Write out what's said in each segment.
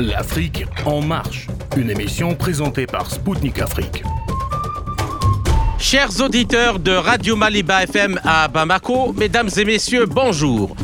L'Afrique en marche, une émission présentée par Spoutnik Afrique. Chers auditeurs de Radio Maliba FM à Bamako, mesdames et messieurs, bonjour.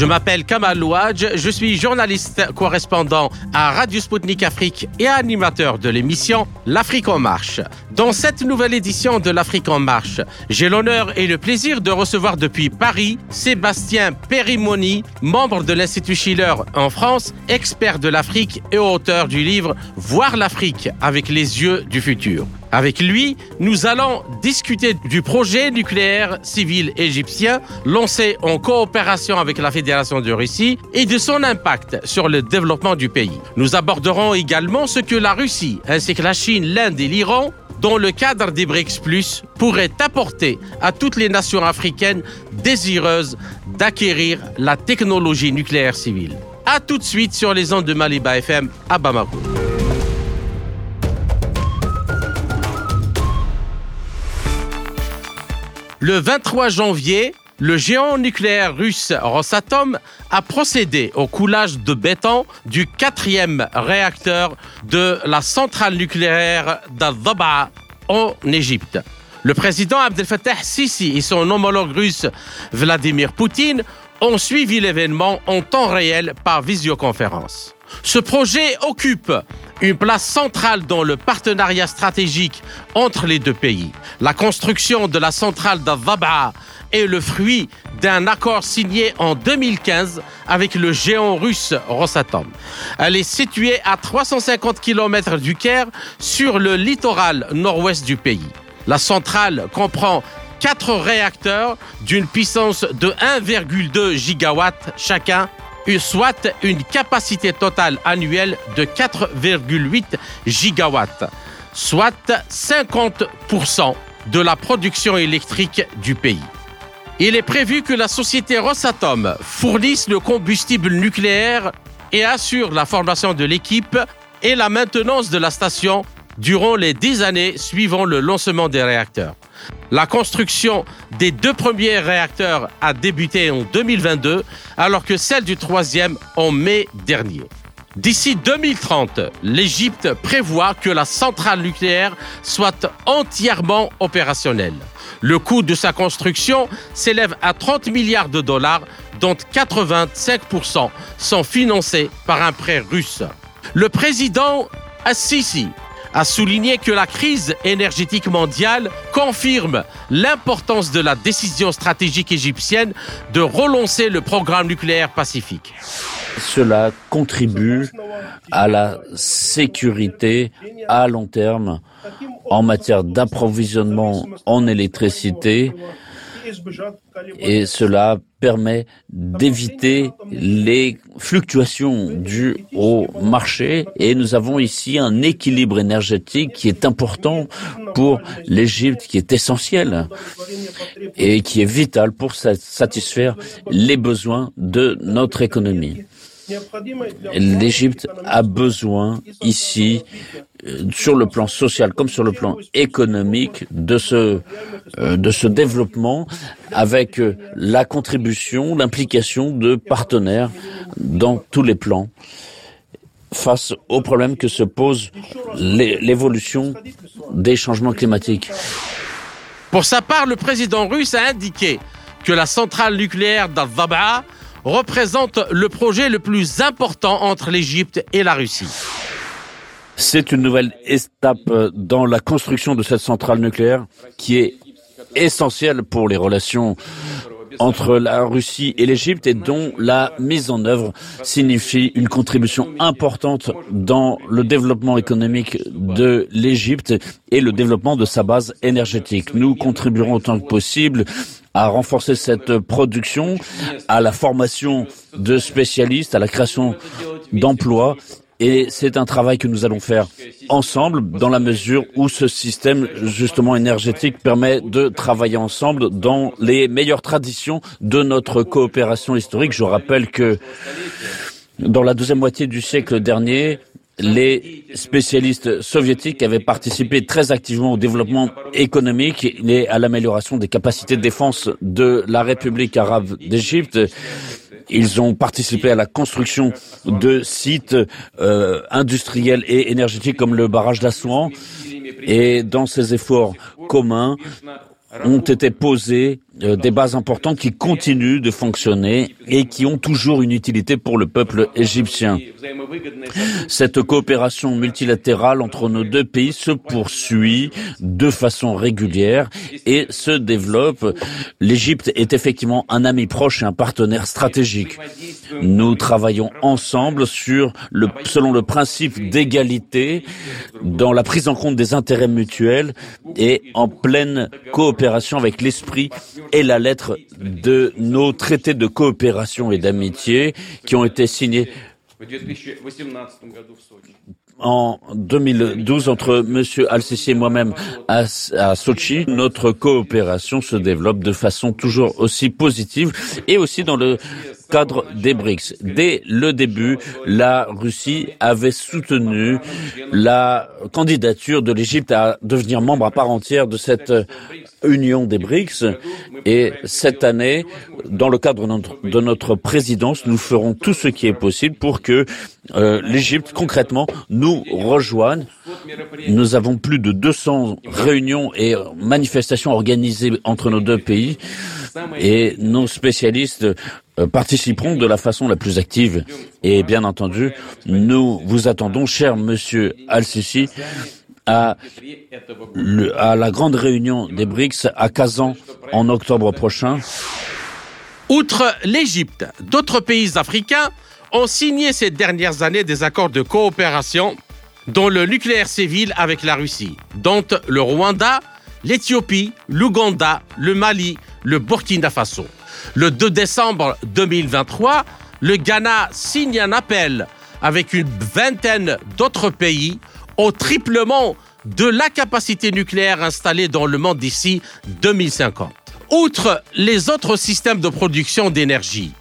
Je m'appelle Kamal Louadj, je suis journaliste correspondant à Radio Sputnik Afrique et animateur de l'émission L'Afrique en marche. Dans cette nouvelle édition de L'Afrique en marche, j'ai l'honneur et le plaisir de recevoir depuis Paris Sébastien Perimoni, membre de l'Institut Schiller en France, expert de l'Afrique et auteur du livre Voir l'Afrique avec les yeux du futur. Avec lui, nous allons discuter du projet nucléaire civil égyptien lancé en coopération avec la Fédération de Russie et de son impact sur le développement du pays. Nous aborderons également ce que la Russie ainsi que la Chine, l'Inde et l'Iran dans le cadre des BRICS Plus, pourraient apporter à toutes les nations africaines désireuses d'acquérir la technologie nucléaire civile. A tout de suite sur les ondes de Maliba FM à Bamako. Le 23 janvier, le géant nucléaire russe Rosatom a procédé au coulage de béton du quatrième réacteur de la centrale nucléaire d'Al-Dhaba en Égypte. Le président Abdel Fattah Sisi et son homologue russe Vladimir Poutine ont suivi l'événement en temps réel par visioconférence. Ce projet occupe une place centrale dans le partenariat stratégique entre les deux pays. La construction de la centrale d'Al-Dhaba est le fruit d'un accord signé en 2015 avec le géant russe Rosatom. Elle est située à 350 km du Caire sur le littoral nord-ouest du pays. La centrale comprend quatre réacteurs d'une puissance de 1,2 gigawatts chacun soit une capacité totale annuelle de 4,8 gigawatts, soit 50% de la production électrique du pays. Il est prévu que la société Rosatom fournisse le combustible nucléaire et assure la formation de l'équipe et la maintenance de la station durant les dix années suivant le lancement des réacteurs. La construction des deux premiers réacteurs a débuté en 2022, alors que celle du troisième en mai dernier. D'ici 2030, l'Égypte prévoit que la centrale nucléaire soit entièrement opérationnelle. Le coût de sa construction s'élève à 30 milliards de dollars, dont 85% sont financés par un prêt russe. Le président Assisi a souligné que la crise énergétique mondiale confirme l'importance de la décision stratégique égyptienne de relancer le programme nucléaire pacifique. Cela contribue à la sécurité à long terme en matière d'approvisionnement en électricité et cela permet d'éviter les fluctuations dues au marché et nous avons ici un équilibre énergétique qui est important pour l'Égypte, qui est essentiel et qui est vital pour satisfaire les besoins de notre économie. L'Égypte a besoin ici, euh, sur le plan social comme sur le plan économique, de ce, euh, développement avec euh, la contribution, l'implication de partenaires dans tous les plans face aux problèmes que se pose l'évolution des changements climatiques. Pour sa part, le président russe a indiqué que la centrale nucléaire dal représente le projet le plus important entre l'Égypte et la Russie. C'est une nouvelle étape dans la construction de cette centrale nucléaire qui est essentielle pour les relations entre la Russie et l'Égypte et dont la mise en œuvre signifie une contribution importante dans le développement économique de l'Égypte et le développement de sa base énergétique. Nous contribuerons autant que possible à renforcer cette production, à la formation de spécialistes, à la création d'emplois. Et c'est un travail que nous allons faire ensemble dans la mesure où ce système justement énergétique permet de travailler ensemble dans les meilleures traditions de notre coopération historique. Je rappelle que dans la deuxième moitié du siècle dernier, les spécialistes soviétiques avaient participé très activement au développement économique et à l'amélioration des capacités de défense de la République arabe d'Égypte. Ils ont participé à la construction de sites euh, industriels et énergétiques comme le barrage d'Assouan. Et dans ces efforts communs, ont été posées euh, des bases importantes qui continuent de fonctionner et qui ont toujours une utilité pour le peuple égyptien. Cette coopération multilatérale entre nos deux pays se poursuit de façon régulière et se développe. L'Égypte est effectivement un ami proche et un partenaire stratégique. Nous travaillons ensemble sur le, selon le principe d'égalité dans la prise en compte des intérêts mutuels et en pleine coopération avec l'esprit et la lettre de nos traités de coopération et d'amitié qui ont été signés en 2012 entre M. Al-Sisi et moi-même à, à, Sochi, notre coopération se développe de façon toujours aussi positive et aussi dans le cadre des BRICS. Dès le début, la Russie avait soutenu la candidature de l'Égypte à devenir membre à part entière de cette union des BRICS. Et cette année, dans le cadre de notre, présidence, nous ferons tout ce qui est possible pour que euh, l'Égypte, concrètement, nous rejoigne. Nous avons plus de 200 réunions et manifestations organisées entre nos deux pays et nos spécialistes euh, participeront de la façon la plus active. Et bien entendu, nous vous attendons, cher monsieur Al-Sisi, à, la grande réunion des BRICS à Kazan en octobre prochain. Outre l'Égypte, d'autres pays africains ont signé ces dernières années des accords de coopération dont le nucléaire civil avec la Russie, dont le Rwanda, l'Éthiopie, l'Ouganda, le Mali, le Burkina Faso. Le 2 décembre 2023, le Ghana signe un appel avec une vingtaine d'autres pays au triplement de la capacité nucléaire installée dans le monde d'ici 2050. Outre les autres systèmes de production d'énergie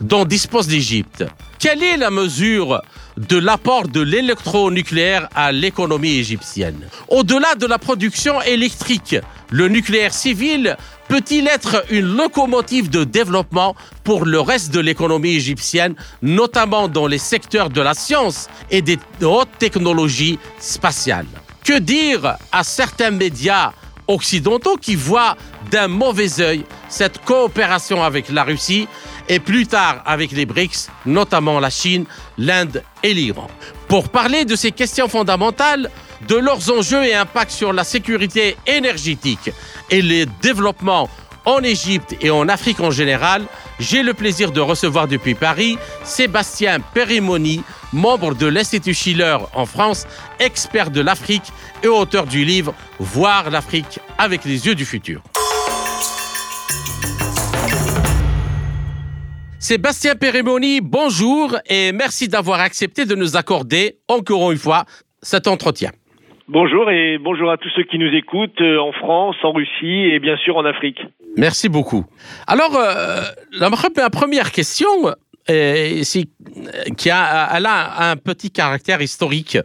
dont dispose l'Égypte, quelle est la mesure de l'apport de l'électronucléaire à l'économie égyptienne. Au-delà de la production électrique, le nucléaire civil peut-il être une locomotive de développement pour le reste de l'économie égyptienne, notamment dans les secteurs de la science et des hautes technologies spatiales? Que dire à certains médias occidentaux qui voient d'un mauvais œil cette coopération avec la Russie et plus tard avec les BRICS, notamment la Chine, l'Inde et l'Iran. Pour parler de ces questions fondamentales, de leurs enjeux et impacts sur la sécurité énergétique et les développements en Égypte et en Afrique en général, j'ai le plaisir de recevoir depuis Paris Sébastien Perimoni, membre de l'Institut Schiller en France, expert de l'Afrique et auteur du livre Voir l'Afrique avec les yeux du futur. Sébastien Pérémoni, bonjour et merci d'avoir accepté de nous accorder encore une fois cet entretien. Bonjour et bonjour à tous ceux qui nous écoutent euh, en France, en Russie et bien sûr en Afrique. Merci beaucoup. Alors, euh, la, première question, qui a, elle a un petit caractère historique.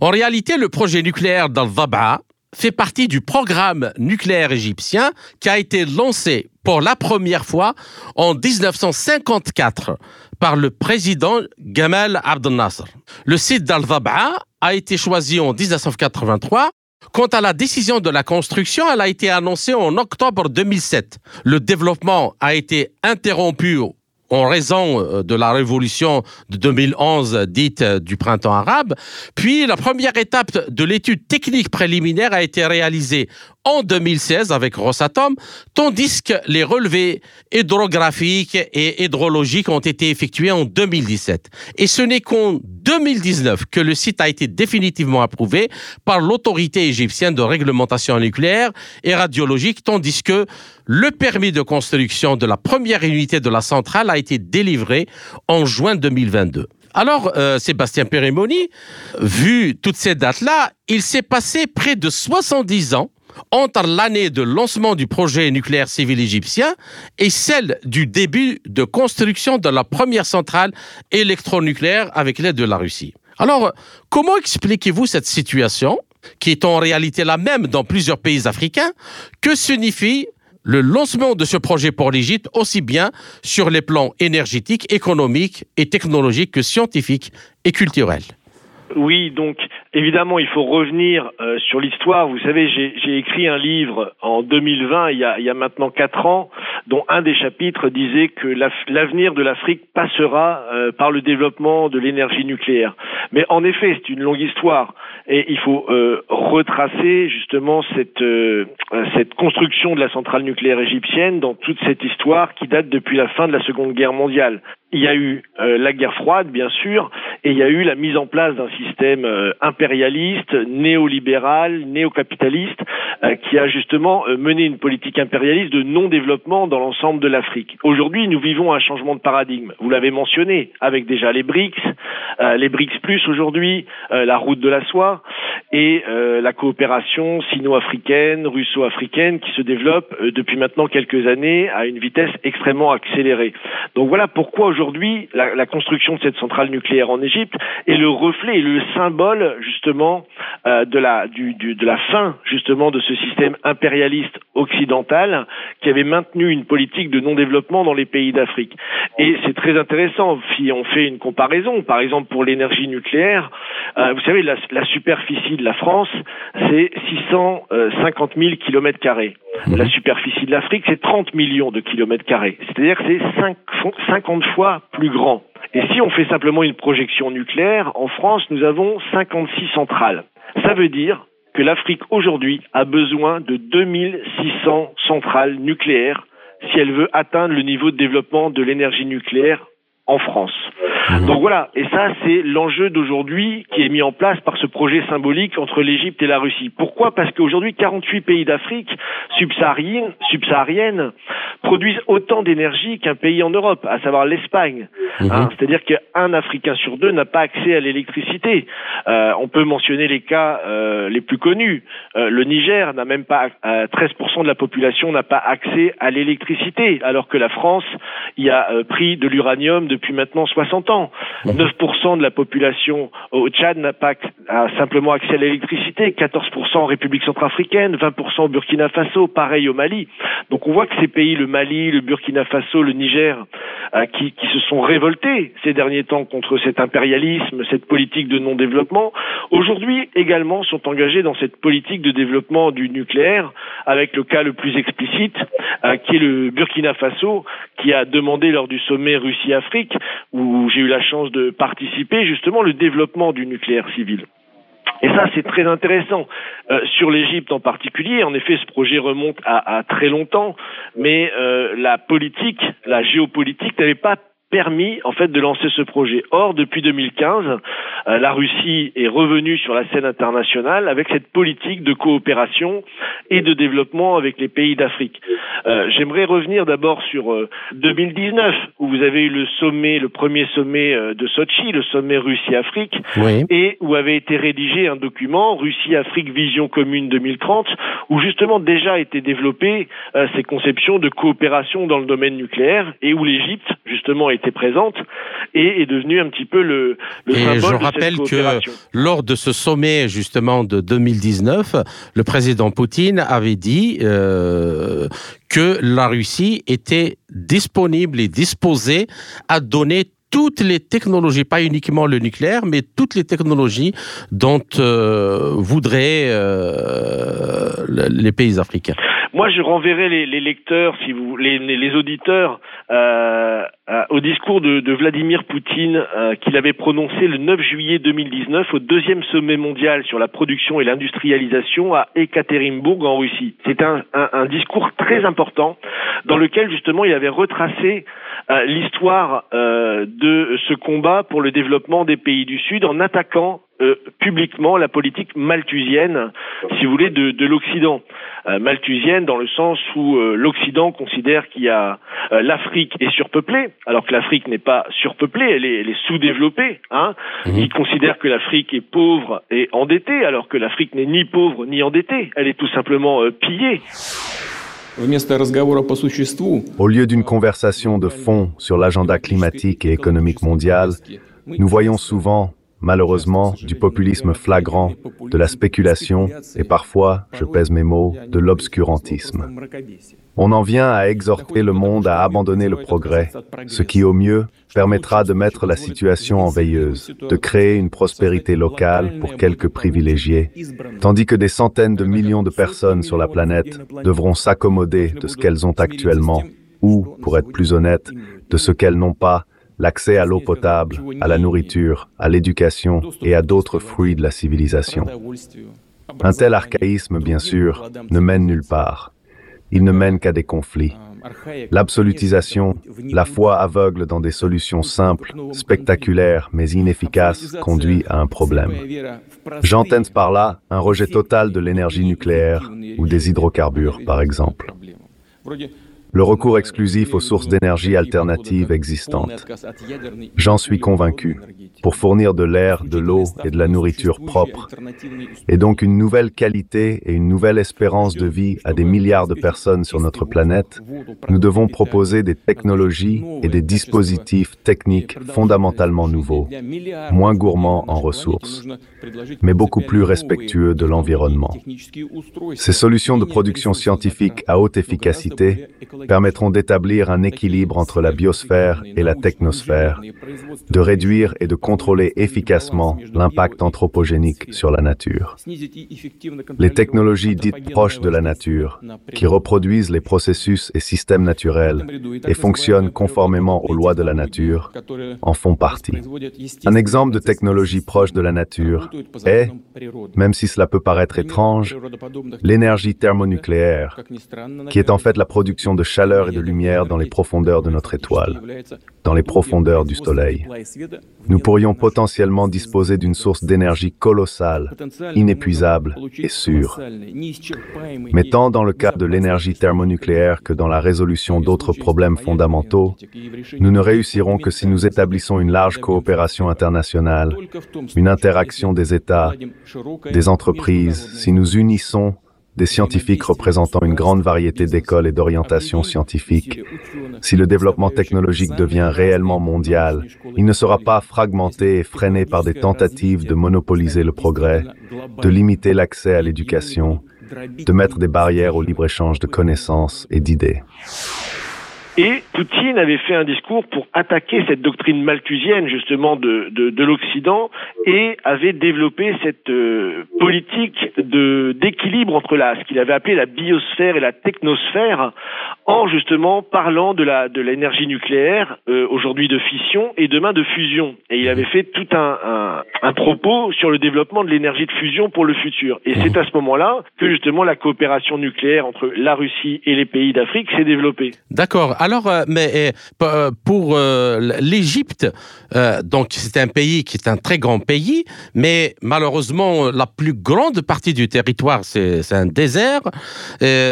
En réalité, le projet nucléaire d'Al-Dhaba fait partie du programme nucléaire égyptien qui a été lancé pour la première fois en 1954 par le président Gamal Abdel Nasser. Le site d'Al-Dhab'a a été choisi en 1983 Quant à la décision de la construction, elle a été annoncée en octobre 2007. Le développement a été interrompu en raison euh, de la révolution de 2011 dite euh, du printemps arabe. Puis la première étape de l'étude technique préliminaire a été réalisée en 2016 avec Rosatom, tandis que les relevés hydrographiques et hydrologiques ont été effectués en 2017. Et ce n'est qu'en 2019 que le site a été définitivement approuvé par l'autorité égyptienne de réglementation nucléaire et radiologique, tandis que le permis de construction de la première unité de la centrale a été délivré en juin 2022. Alors, euh, Sébastien Pérémoni, vu toutes ces dates-là, il s'est passé près de 70 ans entre l'année de lancement du projet nucléaire civil égyptien et celle du début de construction de la première centrale électronucléaire avec l'aide de la Russie. Alors, comment expliquez-vous cette situation qui est en réalité la même dans plusieurs pays africains Que signifie le lancement de ce projet pour l'Égypte, aussi bien sur les plans énergétiques, économiques et technologiques que scientifiques et culturels? Oui, donc évidemment, il faut revenir euh, sur l'histoire. Vous savez, j'ai écrit un livre en 2020, il y a, il y a maintenant quatre ans, dont un des chapitres disait que l'avenir de l'Afrique passera euh, par le développement de l'énergie nucléaire. Mais en effet, c'est une longue histoire et il faut euh, retracer justement cette, cette construction de la centrale nucléaire égyptienne dans toute cette histoire qui date depuis la fin de la Seconde Guerre mondiale il y a eu euh, la guerre froide, bien sûr, et il y a eu la mise en place d'un système euh, impérialiste, néolibéral, néocapitaliste, euh, qui a justement mené une politique impérialiste de non-développement dans l'ensemble de l'Afrique. Aujourd'hui, nous vivons un changement de paradigme. Vous l'avez mentionné, avec déjà les BRICS, les BRICS plus aujourd'hui, la route de la soie, et la coopération sino-africaine, russo-africaine, qui se développe depuis maintenant quelques années à une vitesse extrêmement accélérée. Donc voilà pourquoi aujourd'hui, la, la, construction de cette centrale nucléaire en Égypte est le reflet et le symbole justement euh, de la du, du, de la fin justement de ce système impérialiste occidental qui avait maintenu une politique de non-développement dans les pays d'Afrique. Et c'est très intéressant si on fait une comparaison, par exemple pour l'énergie nucléaire, euh, vous savez la, la, superficie de la France c'est 650 000 kilomètres carrés. La superficie de l'Afrique c'est 30 millions de kilomètres carrés. C'est-à-dire que c'est 50 fois plus grand. Et si on fait simplement une projection nucléaire, en France, nous avons 56 centrales. Ça veut dire que l'Afrique aujourd'hui a besoin de 2600 centrales nucléaires si elle veut atteindre le niveau de développement de l'énergie nucléaire en France. Mhm. Donc voilà, et ça c'est l'enjeu d'aujourd'hui qui est mis en place par ce projet symbolique entre l'Égypte et la Russie. Pourquoi? Parce qu'aujourd'hui 48 pays d'Afrique subsaharienne, subsaharienne produisent autant d'énergie qu'un pays en Europe, à savoir l'Espagne. Mhm. Hein, c'est-à-dire qu'un Africain sur deux n'a pas accès à l'électricité. Euh, on peut mentionner les cas euh, les plus connus. Euh, le Niger n'a même pas 13% de la population n'a pas accès à l'électricité, alors que la France y a pris de l'uranium de depuis maintenant 60 ans. 9% de la population au Tchad n'a pas simplement accès à l'électricité, 14% en République centrafricaine, 20% au Burkina Faso, pareil au Mali. Donc on voit que ces pays, le Mali, le Burkina Faso, le Niger, euh, qui, qui se sont révoltés ces derniers temps contre cet impérialisme, cette politique de non-développement, aujourd'hui également sont engagés dans cette politique de développement du nucléaire, avec le cas le plus explicite, euh, qui est le Burkina Faso, qui a demandé lors du sommet Russie-Afrique où j'ai eu la chance de participer justement le développement du nucléaire civil. Et ça, c'est très intéressant. Euh, sur l'Égypte en particulier, en effet, ce projet remonte à, très longtemps, mais euh, la politique, la géopolitique n'avait pas permis en fait de lancer ce projet. Or, depuis 2015, euh, la Russie est revenue sur la scène internationale avec cette politique de coopération et de développement avec les pays d'Afrique. Euh, J'aimerais revenir d'abord sur 2019 euh, où vous avez eu le sommet, le premier sommet de Sochi, le sommet Russie-Afrique, et où avait été rédigé un document Russie-Afrique Vision commune 2030 où justement déjà étaient développées ces conceptions de coopération dans le domaine nucléaire et où l'Égypte justement était présente et est devenue un petit peu le, le et je rappelle que lors de ce sommet justement de 2019, le président Poutine avait dit euh, que la Russie était disponible et disposée à donner toutes les technologies, pas uniquement le nucléaire, mais toutes les technologies dont euh, voudraient euh, les pays africains. Moi, je renverrai les, les lecteurs, si vous, les, les auditeurs, euh, euh, au discours de, de Vladimir Poutine euh, qu'il avait prononcé le 9 juillet 2019 au deuxième sommet mondial sur la production et l'industrialisation à Ekaterinbourg en Russie. C'est un, un, un, discours très important dans lequel justement il avait retracé euh, l'histoire de ce combat pour le développement des pays du Sud en attaquant euh, publiquement la politique malthusienne, si vous voulez, de, de l'Occident. Euh, malthusienne dans le sens où euh, l'Occident considère qu'il y a l'Afrique est surpeuplée, alors que l'Afrique n'est pas surpeuplée, elle est, elle est sous-développée. Hein. Mmh. Il considère que l'Afrique est pauvre et endettée, alors que l'Afrique n'est ni pauvre ni endettée, elle est tout simplement pillée. Au lieu d'une conversation de fond sur l'agenda climatique et économique mondial, nous voyons souvent malheureusement, du populisme flagrant, de la spéculation et parfois, je pèse mes mots, de l'obscurantisme. On en vient à exhorter le monde à abandonner le progrès, ce qui au mieux permettra de mettre la situation en veilleuse, de créer une prospérité locale pour quelques privilégiés, tandis que des centaines de millions de personnes sur la planète devront s'accommoder de ce qu'elles ont actuellement, ou, pour être plus honnête, de ce qu'elles n'ont pas, l'accès à l'eau potable, à la nourriture, à l'éducation et à d'autres fruits de la civilisation. Un tel archaïsme, bien sûr, ne mène nulle part. Il ne mène qu'à des conflits. L'absolutisation, la foi aveugle dans des solutions simples, spectaculaires mais inefficaces conduit à un problème. J'entends par là un rejet total de l'énergie nucléaire ou des hydrocarbures, par exemple le recours exclusif aux sources d'énergie alternatives existantes. J'en suis convaincu. Pour fournir de l'air, de l'eau et de la nourriture propre, et donc une nouvelle qualité et une nouvelle espérance de vie à des milliards de personnes sur notre planète, nous devons proposer des technologies et des dispositifs techniques fondamentalement nouveaux, moins gourmands en ressources, mais beaucoup plus respectueux de l'environnement. Ces solutions de production scientifique à haute efficacité permettront d'établir un équilibre entre la biosphère et la technosphère, de réduire et de contrôler efficacement l'impact anthropogénique sur la nature. Les technologies dites proches de la nature, qui reproduisent les processus et systèmes naturels et fonctionnent conformément aux lois de la nature, en font partie. Un exemple de technologie proche de la nature est, même si cela peut paraître étrange, l'énergie thermonucléaire, qui est en fait la production de chaleur et de lumière dans les profondeurs de notre étoile, dans les profondeurs du Soleil. Nous pourrions potentiellement disposer d'une source d'énergie colossale, inépuisable et sûre. Mais tant dans le cas de l'énergie thermonucléaire que dans la résolution d'autres problèmes fondamentaux, nous ne réussirons que si nous établissons une large coopération internationale, une interaction des États, des entreprises, si nous unissons des scientifiques représentant une grande variété d'écoles et d'orientations scientifiques. Si le développement technologique devient réellement mondial, il ne sera pas fragmenté et freiné par des tentatives de monopoliser le progrès, de limiter l'accès à l'éducation, de mettre des barrières au libre-échange de connaissances et d'idées. Et Poutine avait fait un discours pour attaquer cette doctrine malthusienne justement de, de, de l'Occident et avait développé cette euh, politique de d'équilibre entre la ce qu'il avait appelé la biosphère et la technosphère en justement parlant de la de l'énergie nucléaire euh, aujourd'hui de fission et demain de fusion. Et il avait fait tout un, un, un propos sur le développement de l'énergie de fusion pour le futur. Et c'est à ce moment-là que justement la coopération nucléaire entre la Russie et les pays d'Afrique s'est développée. D'accord. Alors, euh, mais euh, pour euh, l'Égypte, donc c'est un pays qui est un très grand pays, mais malheureusement la plus grande partie du territoire c'est un désert. les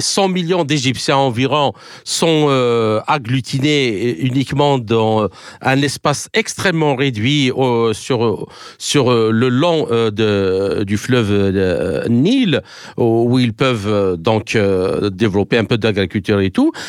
100 millions d'Égyptiens environ sont agglutinés uniquement dans un espace extrêmement réduit sur sur le long du fleuve Nil où ils peuvent donc développer un peu d'agriculture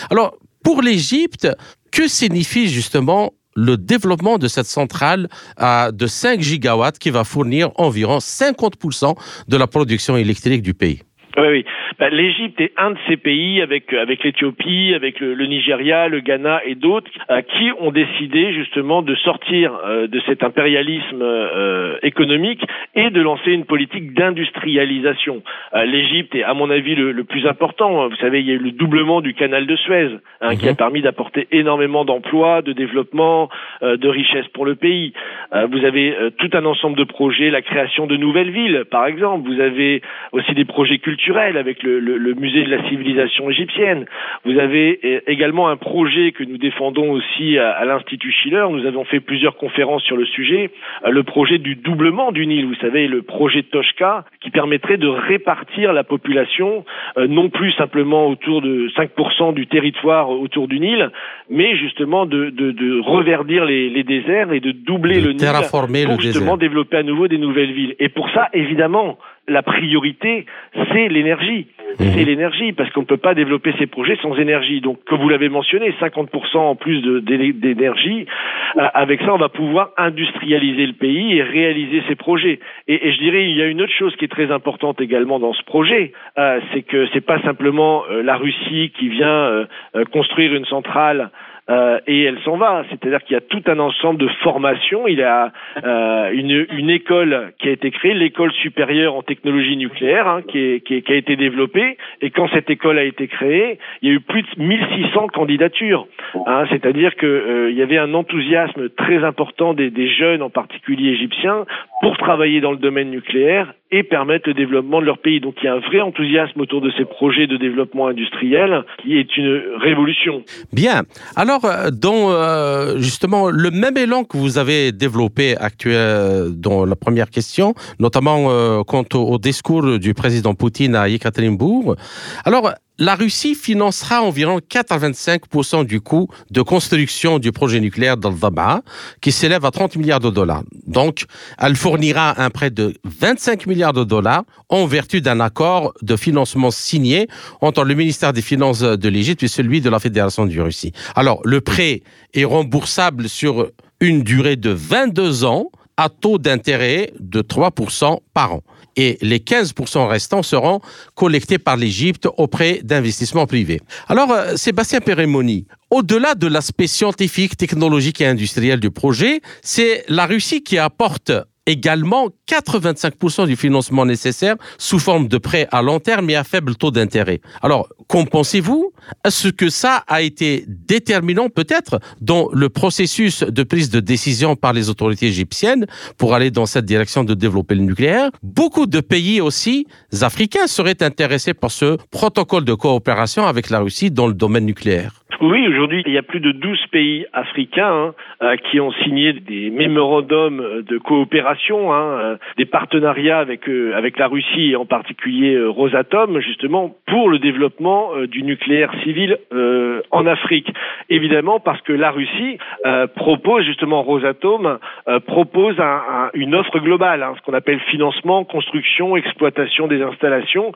Alors, pour l'Égypte, que signifie justement le développement de cette centrale de 5 gigawatts qui va fournir environ 50% de la production électrique du pays? Oui, oui. Ben, L'Égypte est un de ces pays avec euh, avec l'Éthiopie, avec le, le, Nigeria, le Ghana et d'autres euh, qui ont décidé justement de sortir euh, de cet impérialisme euh, économique et de lancer une politique d'industrialisation. Euh, L'Égypte est à mon avis le, le, plus important. Vous savez, il y a eu le doublement du canal de Suez hein, qui a mhm. permis d'apporter énormément d'emplois, de développement, de richesse pour le pays. vous avez tout un ensemble de projets, la création de nouvelles villes, par exemple. Vous avez aussi des projets culturels avec le, le, le, musée de la civilisation égyptienne. Vous avez euh, également un projet que nous défendons aussi à, à l'Institut Schiller. Nous avons fait plusieurs conférences sur le sujet. Euh, le projet du doublement du Nil, vous savez, le projet Toshka, qui permettrait de répartir la population, euh, non plus simplement autour de 5% du territoire autour du Nil, mais justement de, de, de reverdir les, les, déserts et de doubler le Nil pour justement développer à nouveau des nouvelles villes. Et pour ça, évidemment, la priorité, c'est l'énergie. Mhm. C'est l'énergie, parce qu'on ne peut pas développer ces projets sans énergie. Donc, comme vous l'avez mentionné, 50% en plus d'énergie. Euh, avec ça, on va pouvoir industrialiser le pays et réaliser ces projets. Et, et je dirais, il y a une autre chose qui est très importante également dans ce projet, euh, c'est que c'est pas simplement euh, la Russie qui vient euh, construire une centrale euh, et elle s'en va. C'est-à-dire qu'il y a tout un ensemble de formations. Il y a euh, une, une école qui a été créée, l'école supérieure en technologie nucléaire, hein, qui, est- qui est- qui a été développée. Et quand cette école a été créée, il y a eu plus de 1600 candidatures. hein. C'est-à-dire que euh, y avait un enthousiasme très important des, des jeunes, en particulier égyptiens, pour travailler dans le domaine nucléaire et permettre le développement de leur pays. Donc il y a un vrai enthousiasme autour de ces projets de développement industriel qui est une révolution. Bien. Alors, euh, dans euh, justement le même élan que vous avez développé actuel dans la première question, notamment euh, quant au, au discours du président Poutine à Yekaterinbourg. Alors, la Russie financera environ 85% du coût de construction du projet nucléaire d'Al-Daba, qui s'élève à 30 milliards de dollars. Donc, elle fournira un prêt de 25 milliards de dollars en vertu d'un accord de financement signé entre le ministère des Finances de l'Égypte et celui de la Fédération de Russie. Alors, le prêt est remboursable sur une durée de 22 ans à taux d'intérêt de 3% par an. Et les 15% restants seront collectés par l'Égypte auprès d'investissements privés. Alors, euh, Sébastien Pérémoni, au-delà de l'aspect scientifique, technologique et industriel du projet, c'est la Russie qui apporte également 85% du financement nécessaire sous forme de prêts à long terme et à faible taux d'intérêt. Alors, qu'en pensez-vous? Est-ce que ça a été déterminant peut-être dans le processus de prise de décision par les autorités égyptiennes pour aller dans cette direction de développer le nucléaire? Beaucoup de pays aussi africains seraient intéressés par ce protocole de coopération avec la Russie dans le domaine nucléaire. Oui, aujourd'hui, il y a plus de 12 pays africains hein, euh, qui ont signé des mémorandums de coopération, hein, euh, des partenariats avec euh, avec la Russie et en particulier Rosatom, justement pour le développement du nucléaire civil en Afrique. Évidemment, parce que la Russie propose justement Rosatom propose un- un- une offre globale, hein, ce qu'on appelle financement, construction, exploitation des installations,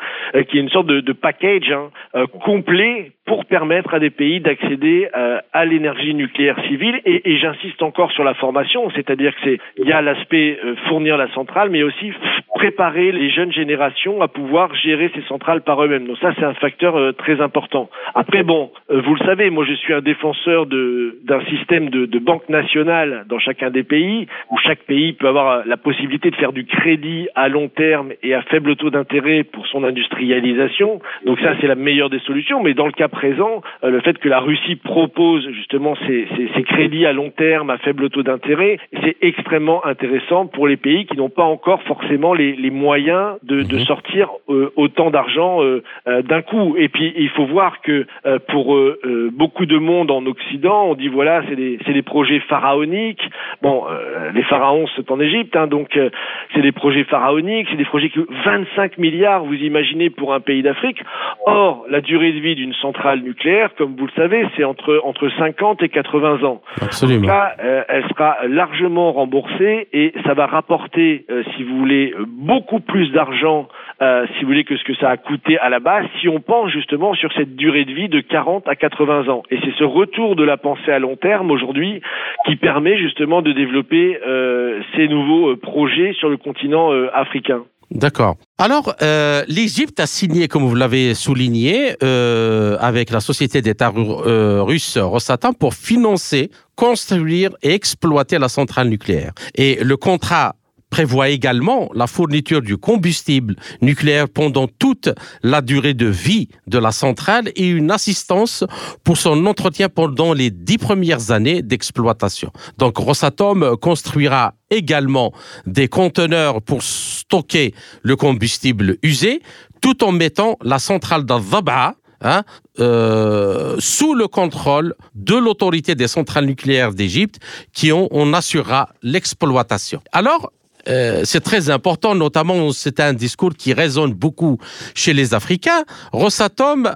qui est une sorte de, de package hein, complet pour permettre à des pays d'accéder euh, à l'énergie nucléaire civile. Et, j'insiste encore sur la formation, c'est-à-dire que c'est il y a l'aspect euh, fournir la centrale, mais aussi préparer les jeunes générations à pouvoir gérer ces centrales par eux-mêmes. Donc ça, c'est un facteur euh, très important. Après, bon, vous le savez, moi je suis un défenseur d'un système de, banque nationale dans chacun des pays, où chaque pays peut avoir la possibilité de faire du crédit à long terme et à faible taux d'intérêt pour son industrialisation. Donc ça, c'est la meilleure des solutions. Mais dans le cas présent, le fait que la Russie propose justement ces, ces, ces crédits à long terme à faible taux d'intérêt, c'est extrêmement intéressant pour les pays qui n'ont pas encore forcément les, les moyens de, de sortir euh, autant d'argent euh, euh, d'un coup. Et puis il faut voir que euh, pour euh, euh, beaucoup de monde en Occident, on dit voilà, c'est des, c'est des projets pharaoniques. Bon, les pharaons c'est en Égypte, hein, donc c'est des projets pharaoniques, c'est des projets qui 25 milliards, vous imaginez pour un pays d'Afrique. Or, la durée de vie d'une centrale nucléaire, comme vous le savez, c'est entre entre 50 et 80 ans. Absolument. Là, euh, elle sera largement remboursée et ça va rapporter, euh, si vous voulez, beaucoup plus d'argent, euh, si vous voulez, que ce que ça a coûté à la base, si on pense justement sur cette durée de vie de 40 à 80 ans. Et c'est ce retour de la pensée à long terme aujourd'hui qui permet justement de développer euh, ces nouveaux projets sur le continent africain. D'accord. Alors, euh, l'Égypte a signé, comme vous l'avez souligné, euh, avec la société d'État euh, russe Rosatom pour financer, construire et exploiter la centrale nucléaire. Et le contrat prévoit également la fourniture du combustible nucléaire pendant toute la durée de vie de la centrale et une assistance pour son entretien pendant les dix premières années d'exploitation. Donc Rosatom construira également des conteneurs pour stocker le combustible usé tout en mettant la centrale d'Al-Dhab'a hein, euh, sous le contrôle de l'autorité des centrales nucléaires d'Égypte qui en, en assurera l'exploitation. Alors, euh, c'est très important, notamment c'est un discours qui résonne beaucoup chez les Africains. Rosatom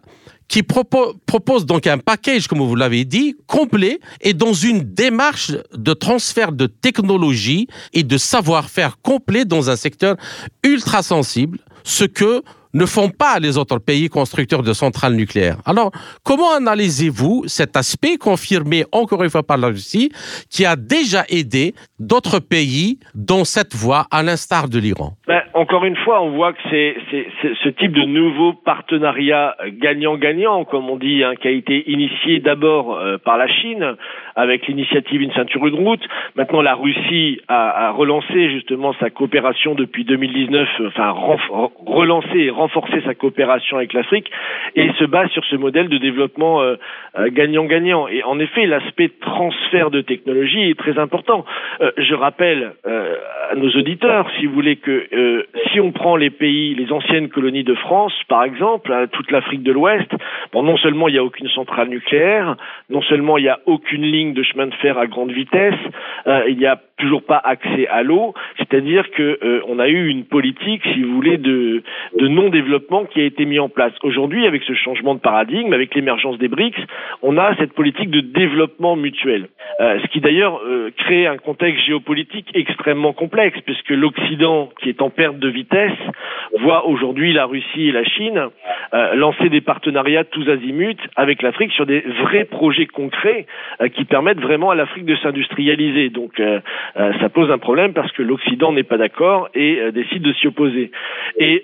qui propose donc un package, comme vous l'avez dit, complet et dans une démarche de transfert de technologie et de savoir-faire complet dans un secteur ultra sensible, ce que ne font pas les autres pays constructeurs de centrales nucléaires. Alors, comment analysez-vous cet aspect confirmé encore une fois par la Russie qui a déjà aidé d'autres pays dans cette voie, à l'instar de l'Iran? Ben, Encore une fois, on voit que c'est ce type de nouveau partenariat gagnant-gagnant, comme on dit, hein, qui a été initié d'abord euh, par la Chine avec l'initiative Une ceinture une route. Maintenant, la Russie a, relancé justement sa coopération depuis 2019, enfin relancé et renforcer sa coopération avec l'Afrique et se base sur ce modèle de développement euh, euh, gagnant-gagnant. et en effet, l'aspect transfert de technologie est très important. Euh, je rappelle à nos auditeurs, si vous voulez, que si on prend les pays, les anciennes colonies de France, par exemple, hein, toute l'Afrique de l'Ouest, bon, non seulement il n'y a aucune centrale nucléaire, non seulement il n'y a aucune ligne de chemin de fer à grande vitesse, il n'y a toujours pas accès à l'eau, c'est-à-dire que on a eu une politique, si vous voulez, de, de non développement qui a été mis en place. Aujourd'hui, avec ce changement de paradigme, avec l'émergence des BRICS, on a cette politique de développement mutuel. Euh, ce qui d'ailleurs euh, crée un contexte géopolitique extrêmement complexe, puisque l'Occident, qui est en perte de vitesse, voit aujourd'hui la Russie et la Chine euh, lancer des partenariats tous azimuts avec l'Afrique sur des vrais projets concrets qui permettent vraiment à l'Afrique de s'industrialiser. Donc ça pose un problème parce que l'Occident n'est pas d'accord et décide de s'y opposer. Et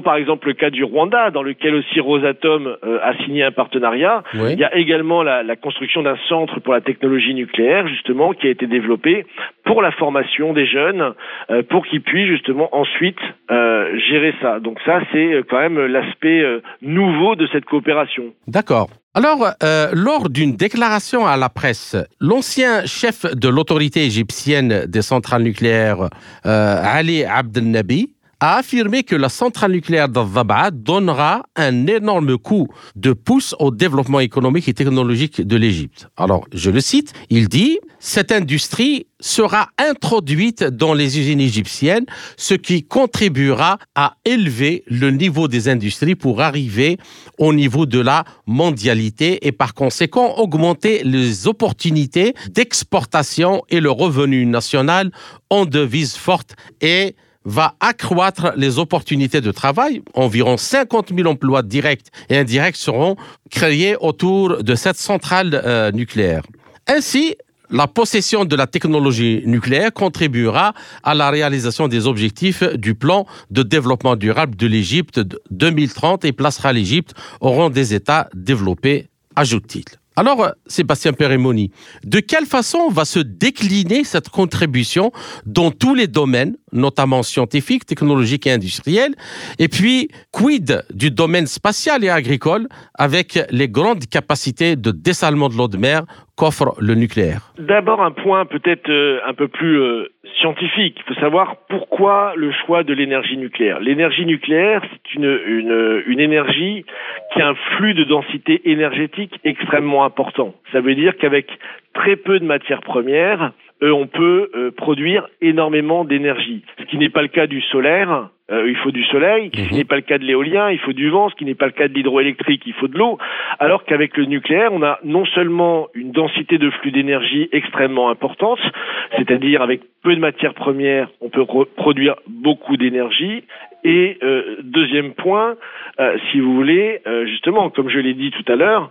par exemple le cas du Rwanda, dans lequel aussi Rosatom a signé un partenariat. Il y a également la, la construction d'un centre pour la technologie nucléaire, justement, qui a été développé pour la formation des jeunes, euh, pour qu'ils puissent justement ensuite euh, gérer ça. Donc ça, c'est euh, quand même l'aspect nouveau de cette coopération. D'accord. Alors, lors d'une déclaration à la presse, l'ancien chef de l'autorité égyptienne des centrales nucléaires, Ali Abdel Nabi, a affirmé que la centrale nucléaire d'Adhabaa donnera un énorme coup de pouce au développement économique et technologique de l'Égypte. Alors, je le cite, il dit, cette industrie sera introduite dans les usines égyptiennes, ce qui contribuera à élever le niveau des industries pour arriver au niveau de la mondialité et par conséquent augmenter les opportunités d'exportation et le revenu national en devise forte et va accroître les opportunités de travail. Environ 50 000 emplois directs et indirects seront créés autour de cette centrale euh, nucléaire. Ainsi, la possession de la technologie nucléaire contribuera à la réalisation des objectifs du plan de développement durable de l'Égypte 2030 et placera l'Égypte au rang des États développés, ajoute-t-il. Alors, Sébastien Pérémoni, de quelle façon va se décliner cette contribution dans tous les domaines, notamment scientifiques, technologiques et industriels Et puis, quid du domaine spatial et agricole avec les grandes capacités de dessalement de l'eau de mer qu'offre le nucléaire? D'abord, un point peut-être euh, un peu plus euh, scientifique. Il faut savoir pourquoi le choix de l'énergie nucléaire. L'énergie nucléaire, c'est une, une, énergie qui a un flux de densité énergétique extrêmement important. Ça veut dire qu'avec très peu de matières premières, on peut euh, produire énormément d'énergie. Ce qui n'est pas le cas du solaire, euh, il faut du soleil, ce qui mhm. n'est pas le cas de l'éolien, il faut du vent, ce qui n'est pas le cas de l'hydroélectrique, il faut de l'eau, alors qu'avec le nucléaire, on a non seulement une densité de flux d'énergie extrêmement importante, c'est-à-dire avec peu de matières premières, on peut produire beaucoup d'énergie, et deuxième point, si vous voulez, justement, comme je l'ai dit tout à l'heure,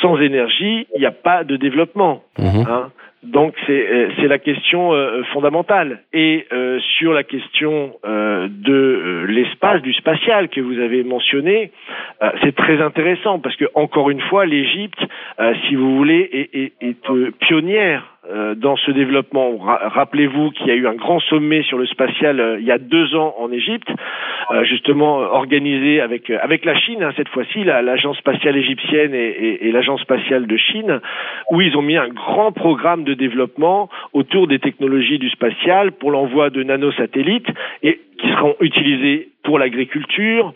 sans énergie, il n'y a pas de développement. Mhm. Hein. Donc c'est c'est la question fondamentale. Et sur la question de l'espace, du spatial que vous avez mentionné, c'est très intéressant parce que encore une fois, l'Égypte, si vous voulez, est, est, est pionnière euh, dans ce développement. Rappelez-vous qu'il y a eu un grand sommet sur le spatial euh, il y a deux ans en Égypte, euh, justement organisé avec avec la Chine hein, cette fois-ci, l'agence spatiale égyptienne et, et, l'agence spatiale de Chine, où ils ont mis un grand programme de développement autour des technologies du spatial pour l'envoi de nanosatellites et qui seront utilisés pour l'agriculture,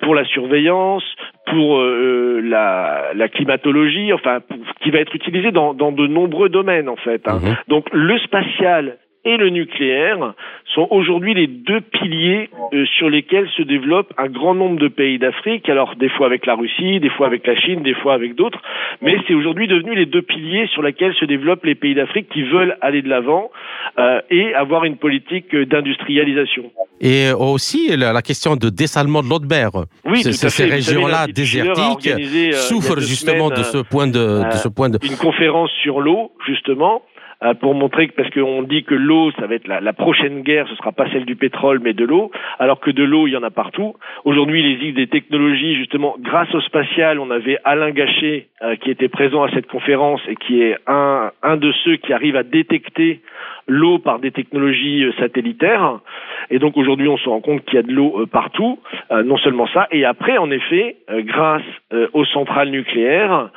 pour la surveillance, pour euh, la, la, climatologie, enfin, qui va être utilisé dans, dans de nombreux domaines en fait. Hein. Mhm. Donc le spatial et le nucléaire sont aujourd'hui les deux piliers euh, sur lesquels se développe un grand nombre de pays d'Afrique, alors des fois avec la Russie, des fois avec la Chine, des fois avec d'autres, mais c'est aujourd'hui devenu les deux piliers sur lesquels se développent les pays d'Afrique qui veulent aller de l'avant euh, et avoir une politique d'industrialisation. Et aussi la, question de dessalement de l'eau de mer. Oui, ces régions-là désertiques euh, souffrent justement de ce point de, de ce point de... Une conférence sur l'eau, justement, euh, pour montrer que parce qu'on dit que l'eau, ça va être la, prochaine guerre, ce sera pas celle du pétrole, mais de l'eau, alors que de l'eau, il y en a partout. Aujourd'hui, il existe des technologies, justement, grâce au spatial, on avait Alain Gachet euh, qui était présent à cette conférence et qui est un, un de ceux qui arrive à détecter l'eau par des technologies euh, satellitaires. Et donc aujourd'hui, on se rend compte qu'il y a de l'eau partout. non seulement ça, et après, en effet, grâce aux centrales nucléaires,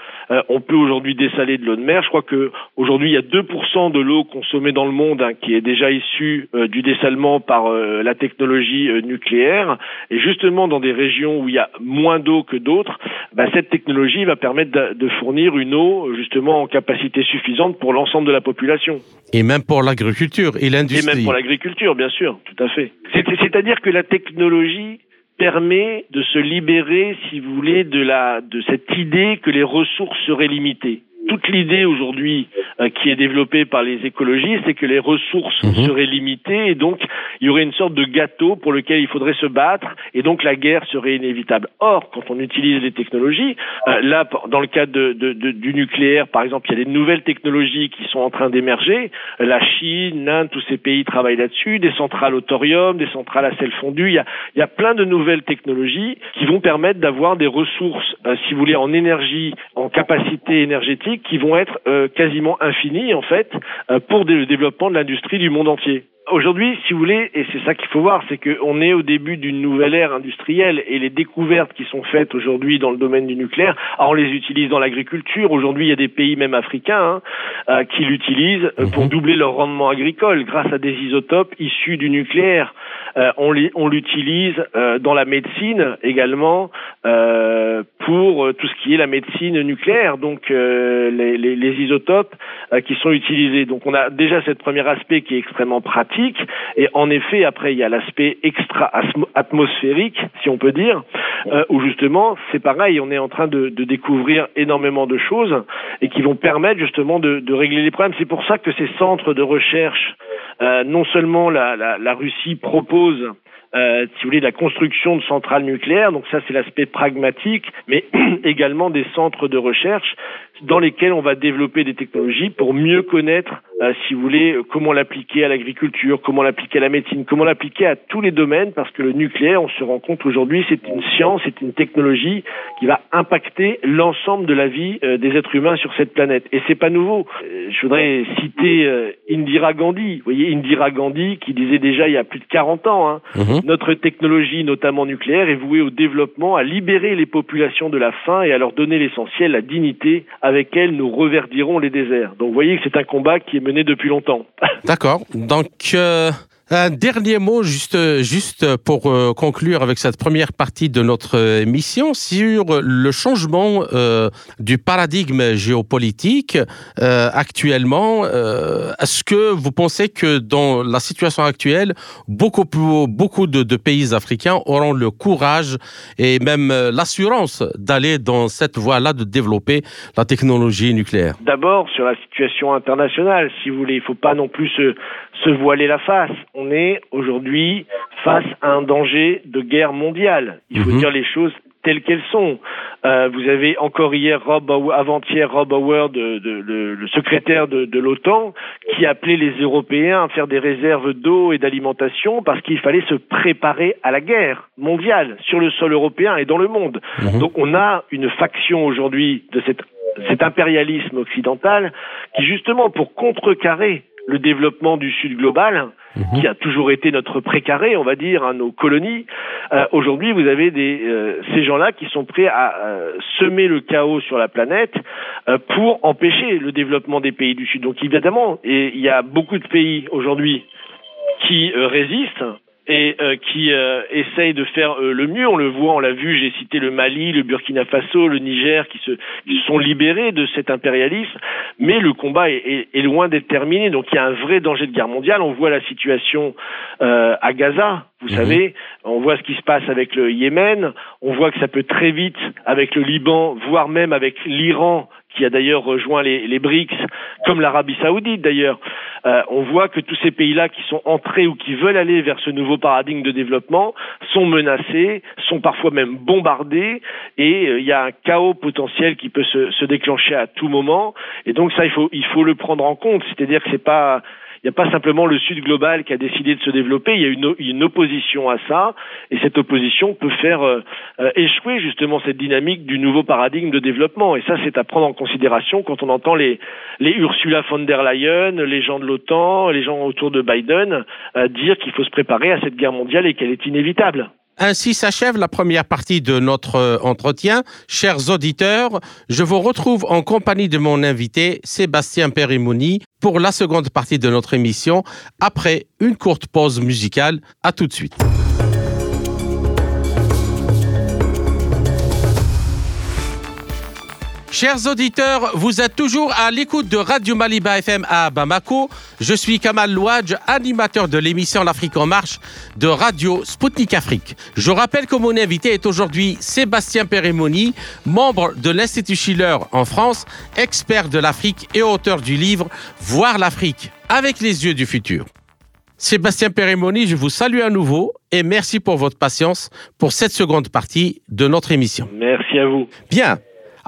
on peut aujourd'hui dessaler de l'eau de mer. Je crois que aujourd'hui, il y a 2% de l'eau consommée dans le monde hein, qui est déjà issue euh, du dessalement par euh, la technologie euh, nucléaire. Et justement, dans des régions où il y a moins d'eau que d'autres, bah, cette technologie va permettre de, fournir une eau justement en capacité suffisante pour l'ensemble de la population. Et même pour l'agriculture et l'industrie. Et même pour l'agriculture, bien sûr, tout à fait. C'est-à-dire que la technologie permet de se libérer, si vous voulez, de cette idée que les ressources seraient limitées toute l'idée aujourd'hui euh, qui est développée par les écologistes, c'est que les ressources mhm. seraient limitées et donc il y aurait une sorte de gâteau pour lequel il faudrait se battre et donc la guerre serait inévitable. Or, quand on utilise les technologies, euh, là, dans le cadre de, de, de, du nucléaire, par exemple, il y a des nouvelles technologies qui sont en train d'émerger. La Chine, l'Inde, tous ces pays travaillent là-dessus. Des centrales au thorium, des centrales à sel fondu. Il y a, il y a plein de nouvelles technologies qui vont permettre d'avoir des ressources, euh, si vous voulez, en énergie, en capacité énergétique qui vont être euh, quasiment infinies en fait euh, pour le développement de l'industrie du monde entier. Aujourd'hui, si vous voulez, et c'est ça qu'il faut voir, c'est qu'on est au début d'une nouvelle ère industrielle et les découvertes qui sont faites aujourd'hui dans le domaine du nucléaire, on les utilise dans l'agriculture. Aujourd'hui, il y a des pays même africains hein, euh, qui l'utilisent pour mhm. doubler leur rendement agricole grâce à des isotopes issus du nucléaire. Euh, on l'utilise euh, dans la médecine également euh, pour tout ce qui est la médecine nucléaire, donc les, les, les, isotopes qui sont utilisés. Donc on a déjà cette premier aspect qui est extrêmement pratique, et en effet après il y a l'aspect extra atmosphérique, si on peut dire, où justement c'est pareil, on est en train de, de, découvrir énormément de choses et qui vont permettre justement de, de régler les problèmes. C'est pour ça que ces centres de recherche euh, non seulement la, la, la Russie propose euh, si vous voulez, la construction de centrales nucléaires. Donc ça, c'est l'aspect pragmatique, mais également des centres de recherche dans lesquels on va développer des technologies pour mieux connaître, euh, si vous voulez, comment l'appliquer à l'agriculture, comment l'appliquer à la médecine, comment l'appliquer à tous les domaines, parce que le nucléaire, on se rend compte aujourd'hui, c'est une science, c'est une technologie qui va impacter l'ensemble de la vie euh, des êtres humains sur cette planète. Et c'est pas nouveau. Euh, je voudrais citer Indira Gandhi. Vous voyez, Indira Gandhi qui disait déjà il y a plus de 40 ans, hein, mhm. notre technologie, notamment nucléaire, est vouée au développement, à libérer les populations de la faim et à leur donner l'essentiel, la dignité, avec elle nous reverdirons les déserts. Donc vous voyez que c'est un combat qui est mené depuis longtemps. D'accord. Donc euh, un dernier mot, juste, juste pour euh, conclure avec cette première partie de notre euh, émission, sur le changement euh, du paradigme géopolitique actuellement. Est-ce que vous pensez que dans la situation actuelle, beaucoup, beaucoup de, pays africains auront le courage et même l'assurance d'aller dans cette voie-là de développer la technologie nucléaire? D'abord, sur la situation internationale, si vous voulez, il ne faut pas non plus se voiler la face. On est aujourd'hui face à un danger de guerre mondiale. Il faut mhm. dire les choses telles qu'elles sont. Euh, vous avez encore hier, Rob, avant-hier, Rob Howard, le, secrétaire de, de l'OTAN, qui appelait les Européens à faire des réserves d'eau et d'alimentation parce qu'il fallait se préparer à la guerre mondiale sur le sol européen et dans le monde. Mhm. Donc on a une faction aujourd'hui de cet impérialisme occidental qui justement pour contrecarrer le développement du Sud global, mhm. qui a toujours été notre précaré, on va dire, hein, nos colonies. Euh, aujourd'hui, vous avez des, euh, ces gens-là qui sont prêts à euh, semer le chaos sur la planète pour empêcher le développement des pays du Sud. Donc évidemment, et il y a beaucoup de pays aujourd'hui qui résistent et euh, qui euh, essayent de faire euh, le mieux. On le voit, on l'a vu, j'ai cité le Mali, le Burkina Faso, le Niger, qui se, qui sont libérés de cet impérialisme, mais le combat est, est, est loin d'être terminé. Donc il y a un vrai danger de guerre mondiale. On voit la situation à Gaza, vous mmh. savez, on voit ce qui se passe avec le Yémen, on voit que ça peut très vite avec le Liban, voire même avec l'Iran qui a d'ailleurs rejoint les, les, BRICS, comme l'Arabie saoudite d'ailleurs, euh, on voit que tous ces pays-là qui sont entrés ou qui veulent aller vers ce nouveau paradigme de développement sont menacés, sont parfois même bombardés, et euh, il y a un chaos potentiel qui peut se, se, déclencher à tout moment. Et donc ça, il faut, il faut le prendre en compte. C'est-à-dire que c'est pas il n'y a pas simplement le Sud global qui a décidé de se développer, il y a une, opposition à ça, et cette opposition peut faire euh, euh, échouer justement cette dynamique du nouveau paradigme de développement. Et ça, c'est à prendre en considération quand on entend les, les Ursula von der Leyen, les gens de l'OTAN, les gens autour de Biden euh, dire qu'il faut se préparer à cette guerre mondiale et qu'elle est inévitable. Ainsi s'achève la première partie de notre euh, entretien. Chers auditeurs, je vous retrouve en compagnie de mon invité Sébastien Perimoni pour la seconde partie de notre émission après une courte pause musicale. À tout de suite. Chers auditeurs, vous êtes toujours à l'écoute de Radio Maliba FM à Bamako. Je suis Kamal Louadj, animateur de l'émission L'Afrique en marche de Radio Sputnik Afrique. Je rappelle que mon invité est aujourd'hui Sébastien Perimoni, membre de l'Institut Schiller en France, expert de l'Afrique et auteur du livre Voir l'Afrique avec les yeux du futur. Sébastien Perimoni, je vous salue à nouveau et merci pour votre patience pour cette seconde partie de notre émission. Merci à vous. Bien.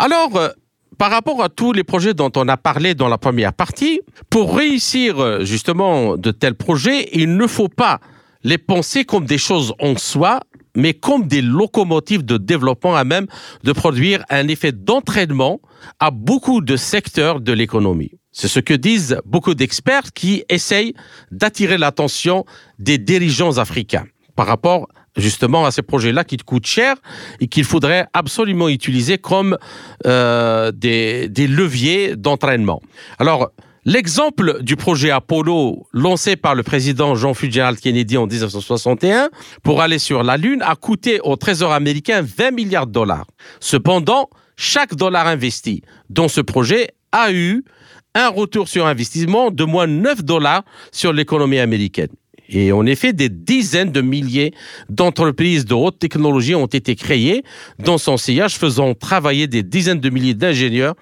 Alors, euh, par rapport à tous les projets dont on a parlé dans la première partie, pour réussir euh, justement de tels projets, il ne faut pas les penser comme des choses en soi, mais comme des locomotives de développement à même de produire un effet d'entraînement à beaucoup de secteurs de l'économie. C'est ce que disent beaucoup d'experts qui essayent d'attirer l'attention des dirigeants africains par rapport justement à ces projets-là qui coûtent cher et qu'il faudrait absolument utiliser comme euh, des, des leviers d'entraînement. Alors, L'exemple du projet Apollo lancé par le président John Fitzgerald Kennedy en 1961 pour aller sur la Lune a coûté au Trésor américain 20 milliards de dollars. Cependant, chaque dollar investi dans ce projet a eu un retour sur investissement de moins 9 dollars sur l'économie américaine. Et en effet, des dizaines de milliers d'entreprises de haute technologie ont été créées dans son sillage, faisant travailler des dizaines de milliers d'ingénieurs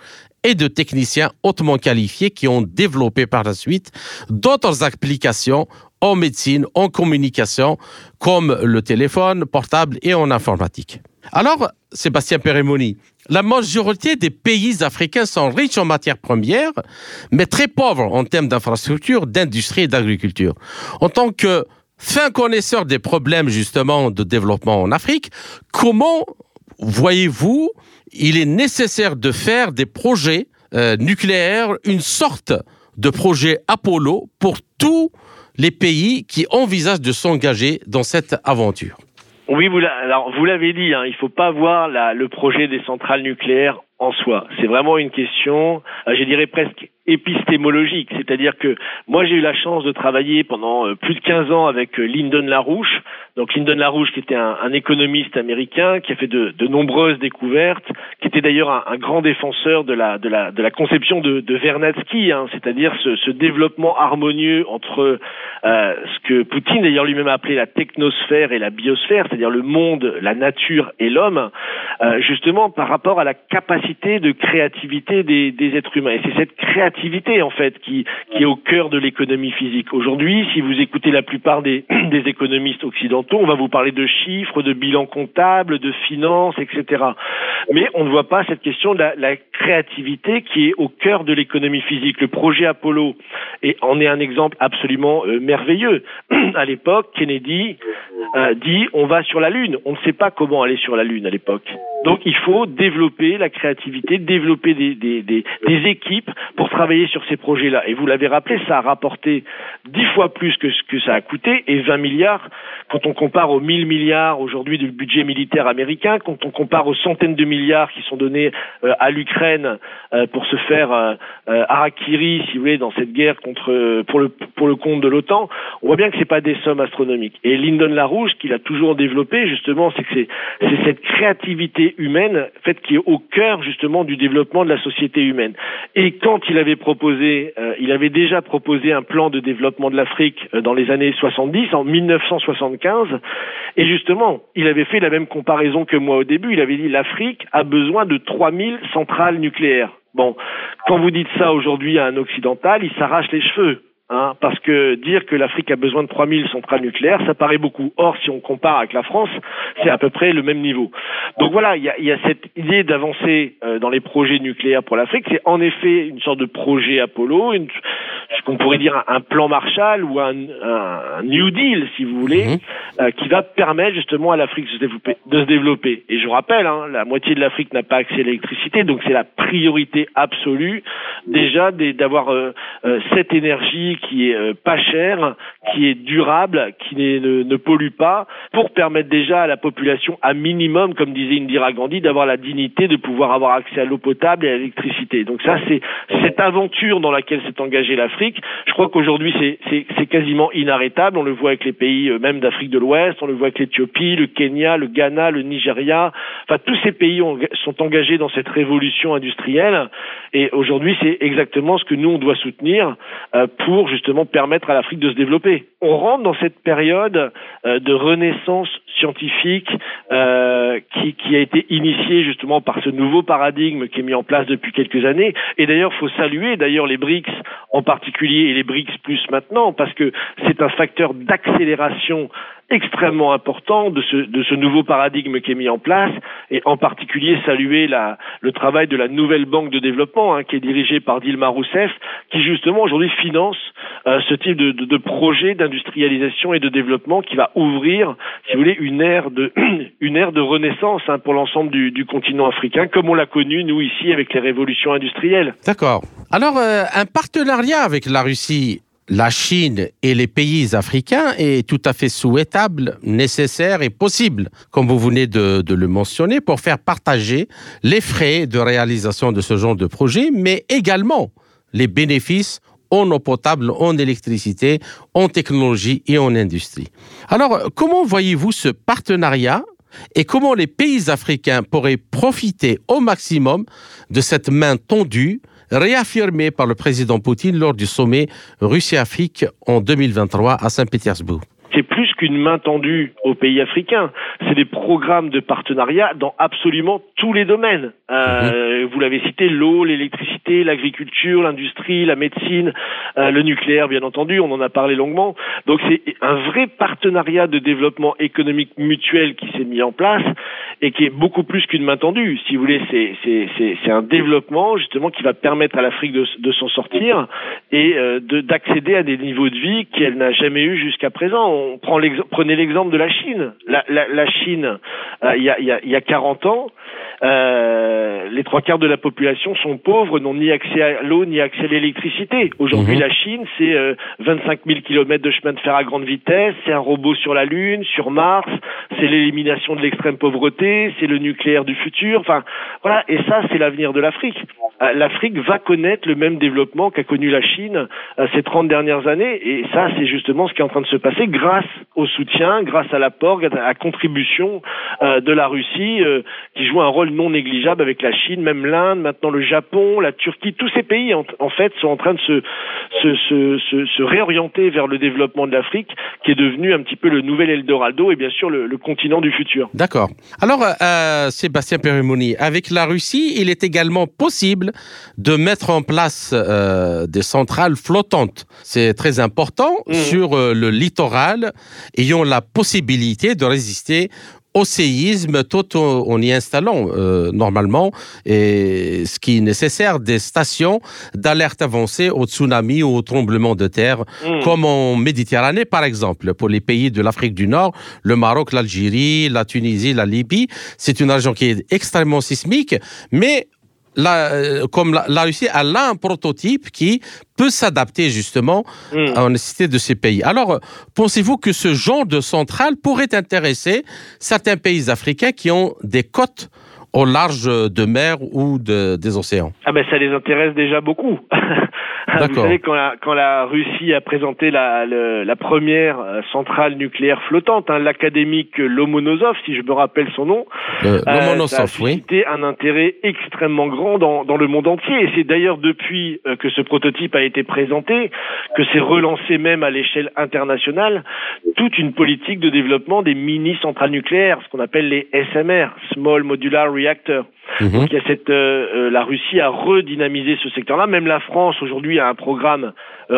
et de techniciens hautement qualifiés qui ont développé par la suite d'autres applications en médecine, en communication, comme le téléphone portable et en informatique. Alors, Sébastien Perimoni, la majorité des pays africains sont riches en matières premières, mais très pauvres en termes d'infrastructures, d'industrie et d'agriculture. En tant que fin connaisseur des problèmes justement de développement en Afrique, comment voyez-vous il est nécessaire de faire des projets euh, nucléaires, une sorte de projet Apollo pour tous les pays qui envisagent de s'engager dans cette aventure? Oui, vous l'avez dit, hein, il ne faut pas voir le projet des centrales nucléaires en soi. C'est vraiment une question, euh, je dirais presque épistémologique, c'est-à-dire que moi j'ai eu la chance de travailler pendant euh, plus de 15 ans avec euh, Lyndon LaRouche, donc Lyndon LaRouche qui était un, économiste américain qui a fait de, nombreuses découvertes, qui était d'ailleurs un, grand défenseur de la, conception de, de hein, c'est-à-dire ce, développement harmonieux entre ce que Poutine d'ailleurs lui-même a appelé la technosphère et la biosphère, c'est-à-dire le monde, la nature et l'homme, justement par rapport à la capacité de créativité des, êtres humains. Et c'est cette créativité en fait qui, est au cœur de l'économie physique. Aujourd'hui, si vous écoutez la plupart des, économistes occidentaux, on va vous parler de chiffres, de bilan comptable, de finances, etc. Mais on ne voit pas cette question de la, la créativité qui est au cœur de l'économie physique. Le projet Apollo et en est un exemple absolument euh, merveilleux. à l'époque, Kennedy euh, dit on va sur la Lune. On ne sait pas comment aller sur la Lune à l'époque. Donc il faut développer la créativité créativité, développer des, des, des, des équipes pour travailler sur ces projets-là. Et vous l'avez rappelé, ça a rapporté dix fois plus que ce que ça a coûté et 20 milliards quand on compare aux 1000 milliards aujourd'hui du budget militaire américain, quand on compare aux centaines de milliards qui sont donnés euh, à l'Ukraine euh, pour se faire euh, euh, harakiri, si vous voulez, dans cette guerre contre pour le pour le compte de l'OTAN, on voit bien que c'est pas des sommes astronomiques. Et Lyndon LaRouche, qu'il a toujours développé justement, c'est que c'est c'est cette créativité humaine, fait, qui est au cœur justement du développement de la société humaine. Et quand il avait proposé, euh, il avait déjà proposé un plan de développement de l'Afrique euh, dans les années 70, en 1975, et justement, il avait fait la même comparaison que moi au début. Il avait dit l'Afrique a besoin de 3000 centrales nucléaires. Bon, quand vous dites ça aujourd'hui à un occidental, il s'arrache les cheveux. Hein, parce que dire que l'Afrique a besoin de 3000 centrales nucléaires, ça paraît beaucoup. Or, si on compare avec la France, c'est à peu près le même niveau. Donc voilà, il y a, y a cette idée d'avancer euh, dans les projets nucléaires pour l'Afrique. C'est en effet une sorte de projet Apollo, une, ce qu'on pourrait dire un, un, plan Marshall ou un, un, New Deal, si vous voulez, mmh. euh, qui va permettre justement à l'Afrique de se développer. De se développer. Et je rappelle, hein, la moitié de l'Afrique n'a pas accès à l'électricité, donc c'est la priorité absolue déjà d'avoir euh, euh, cette énergie qui est euh, pas chère, qui est durable, qui ne, ne, pollue pas, pour permettre déjà à la population, à minimum, comme disait Indira Gandhi, d'avoir la dignité de pouvoir avoir accès à l'eau potable et à l'électricité. Donc ça, c'est cette aventure dans laquelle s'est engagée l'Afrique. Je crois qu'aujourd'hui, c'est quasiment inarrêtable. On le voit avec les pays euh, même d'Afrique de l'Ouest, on le voit avec l'Éthiopie, le Kenya, le Ghana, le Nigeria. Enfin, tous ces pays ont, sont engagés dans cette révolution industrielle. Et aujourd'hui, c'est exactement ce que nous, on doit soutenir euh, justement permettre à l'Afrique de se développer. On rentre dans cette période euh, de renaissance scientifique euh, qui, a été initiée justement par ce nouveau paradigme qui est mis en place depuis quelques années. Et d'ailleurs, faut saluer d'ailleurs les BRICS en particulier et les BRICS plus maintenant parce que c'est un facteur d'accélération extrêmement important de ce, de ce nouveau paradigme qui est mis en place et en particulier saluer la, le travail de la nouvelle banque de développement hein, qui est dirigée par Dilma Rousseff qui justement aujourd'hui finance euh, ce type de, de, de projet d'industrialisation et de développement qui va ouvrir, si vous voulez, une ère de, une ère de renaissance hein, pour l'ensemble du, du, continent africain comme on l'a connu nous ici avec les révolutions industrielles. D'accord. Alors euh, un partenariat avec la Russie la Chine et les pays africains est tout à fait souhaitable, nécessaire et possible, comme vous venez de, le mentionner, pour faire partager les frais de réalisation de ce genre de projet, mais également les bénéfices en eau potable, en électricité, en technologie et en industrie. Alors, comment voyez-vous ce partenariat et comment les pays africains pourraient profiter au maximum de cette main tendue réaffirmé par le président Poutine lors du sommet Russie-Afrique en 2023 à Saint-Pétersbourg qu'une main tendue aux pays africains. C'est des programmes de partenariat dans absolument tous les domaines. Euh, mmh. Vous l'avez cité, l'eau, l'électricité, l'agriculture, l'industrie, la médecine, euh, le nucléaire, bien entendu, on en a parlé longuement. Donc c'est un vrai partenariat de développement économique mutuel qui s'est mis en place et qui est beaucoup plus qu'une main tendue. Si vous voulez, c'est un développement justement qui va permettre à l'Afrique de, de s'en sortir et euh, d'accéder à des niveaux de vie qu'elle n'a jamais eu jusqu'à présent. On prend prenez l'exemple de la Chine. La, la, la Chine, euh, il y, a, y, a, y a 40 ans, euh, les trois quarts de la population sont pauvres, n'ont ni accès à l'eau ni accès à l'électricité. Aujourd'hui, mmh. la Chine, c'est euh, 25 000 kilomètres de chemin de fer à grande vitesse, c'est un robot sur la Lune, sur Mars, c'est l'élimination de l'extrême pauvreté, c'est le nucléaire du futur. Enfin, voilà. Et ça, c'est l'avenir de l'Afrique. Euh, L'Afrique va connaître le même développement qu'a connu la Chine euh, ces 30 dernières années. Et ça, c'est justement ce qui est en train de se passer grâce au soutien, grâce à l'apport, à la contribution euh, de la Russie, qui joue un rôle non négligeable avec la Chine, même l'Inde, maintenant le Japon, la Turquie, tous ces pays en, en fait sont en train de se, se, se, se, se réorienter vers le développement de l'Afrique, qui est devenu un petit peu le nouvel Eldorado et bien sûr le, le continent du futur. D'accord. Alors, euh, Sébastien Perimoni, avec la Russie, il est également possible de mettre en place euh, des centrales flottantes. C'est très important mmh. sur euh, le littoral, ayant la possibilité de résister au séisme tout en y installant euh, normalement et ce qui est nécessaire des stations d'alerte avancée au tsunami ou au tremblement de terre mmh. comme en Méditerranée par exemple pour les pays de l'Afrique du Nord le Maroc l'Algérie la Tunisie la Libye c'est une région qui est extrêmement sismique mais la, euh, comme la, la Russie, elle a un prototype qui peut s'adapter justement Mm. à la nécessité de ces pays. Alors, pensez-vous que ce genre de centrale pourrait intéresser certains pays africains qui ont des côtes au large de mer ou de- des océans? Ah ben ça les intéresse déjà beaucoup. Vous savez quand la, quand la Russie a présenté la, le- la première euh, centrale nucléaire flottante, hein, l'académique Lomonosov, si je me rappelle son nom, euh, ça a oui. suscité un intérêt extrêmement grand dans, dans le monde entier. Et c'est d'ailleurs depuis euh, que ce prototype a été présenté que c'est relancé même à l'échelle internationale toute une politique de développement des mini centrales nucléaires, ce qu'on appelle les SMR, Small Modular Reactor. Mhm. Donc il y a cette, euh, euh, la Russie a redynamisé ce secteur-là. Même la France aujourd'hui un programme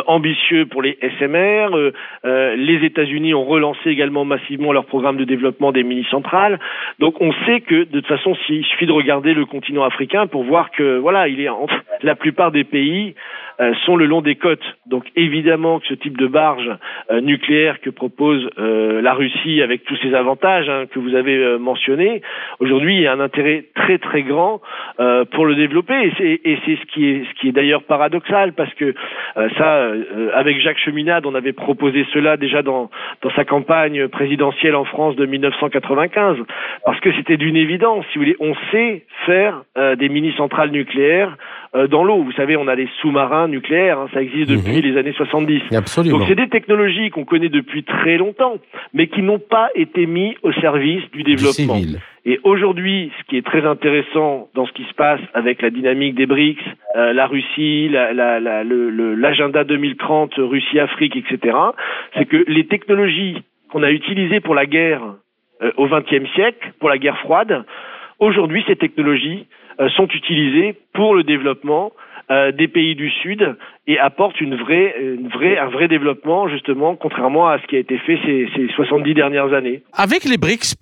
ambitieux pour les SMR. Euh, euh, les États-Unis ont relancé également massivement leur programme de développement des mini-centrales. Donc on sait que de toute façon, s'il suffit de regarder le continent africain pour voir que voilà, il est entre la plupart des pays euh, sont le long des côtes. Donc évidemment que ce type de barge euh, nucléaire que propose euh, la Russie avec tous ses avantages hein, que vous avez euh, mentionnés, aujourd'hui il y a un intérêt très très grand euh, pour le développer et c'est ce qui est ce qui est d'ailleurs paradoxal parce que euh, ça euh, avec Jacques Cheminade on avait proposé cela déjà dans dans sa campagne présidentielle en France de 1995 parce que c'était d'une évidence si vous voulez on sait faire euh, des mini centrales nucléaires euh, dans l'eau vous savez on a les sous-marins nucléaires hein, ça existe depuis Mhm. les années 70 Absolument. donc c'est des technologies qu'on connaît depuis très longtemps, mais qui n'ont pas été mis au service du Du développement. civil. Et aujourd'hui, ce qui est très intéressant dans ce qui se passe avec la dynamique des BRICS, euh, la Russie, la- la- la- l'agenda 2030, Russie-Afrique, etc., c'est que les technologies qu'on a utilisées pour la guerre euh, au XXe siècle, pour la guerre froide, aujourd'hui, ces technologies euh, sont utilisées pour le développement euh, des pays du Sud et apportent une vraie, une vraie, un vrai développement, justement, contrairement à ce qui a été fait ces, ces 70 dernières années. Avec les BRICS,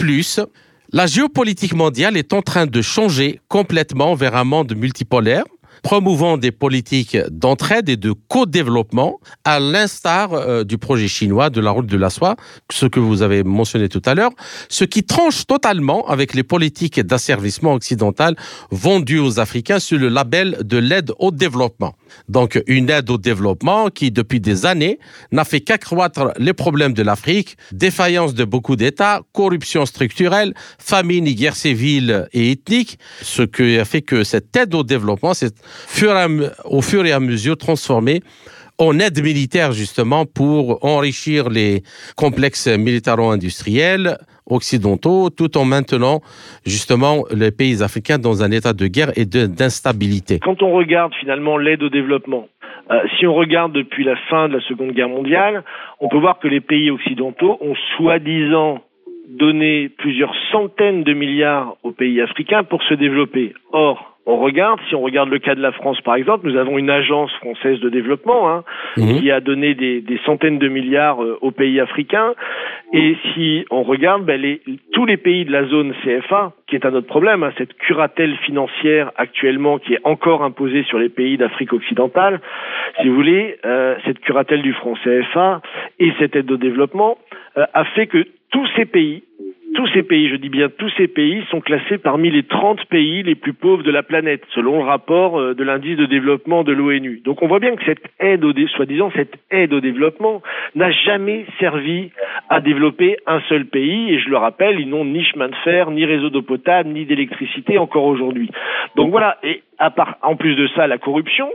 la géopolitique mondiale est en train de changer complètement vers un monde multipolaire, promouvant des politiques d'entraide et de co-développement, à l'instar euh, du projet chinois de la route de la soie, ce que vous avez mentionné tout à l'heure, ce qui tranche totalement avec les politiques d'asservissement occidental vendues aux Africains sous le label de l'aide au développement. Donc une aide au développement qui, depuis des années, n'a fait qu'accroître les problèmes de l'Afrique, défaillance de beaucoup d'États, corruption structurelle, famine et guerre civile et ethnique, ce qui a fait que cette aide au développement s'est au fur et à mesure transformée en aide militaire justement pour enrichir les complexes militaro-industriels occidentaux tout en maintenant justement les pays africains dans un état de guerre et d'instabilité. Quand on regarde finalement l'aide au développement, euh, si on regarde depuis la fin de la Seconde Guerre mondiale, on peut voir que les pays occidentaux ont soi-disant donné plusieurs centaines de milliards aux pays africains pour se développer. Or, on regarde, si on regarde le cas de la France par exemple, nous avons une agence française de développement hein, Mhm. qui a donné des, des centaines de milliards euh, aux pays africains. Et si on regarde ben, les, tous les pays de la zone CFA, qui est un autre problème, hein, cette curatelle financière actuellement qui est encore imposée sur les pays d'Afrique occidentale, si vous voulez, euh, cette curatelle du franc CFA et cette aide au développement euh, a fait que tous ces pays tous ces pays, je dis bien tous ces pays, sont classés parmi les 30 pays les plus pauvres de la planète, selon le rapport euh, de l'indice de développement de l'ONU. Donc on voit bien que cette aide au soi-disant cette aide au développement n'a jamais servi à développer un seul pays. Et je le rappelle, ils n'ont ni chemin de fer, ni réseau d'eau potable, ni d'électricité encore aujourd'hui. Donc voilà. Et à part, en plus de ça, la corruption.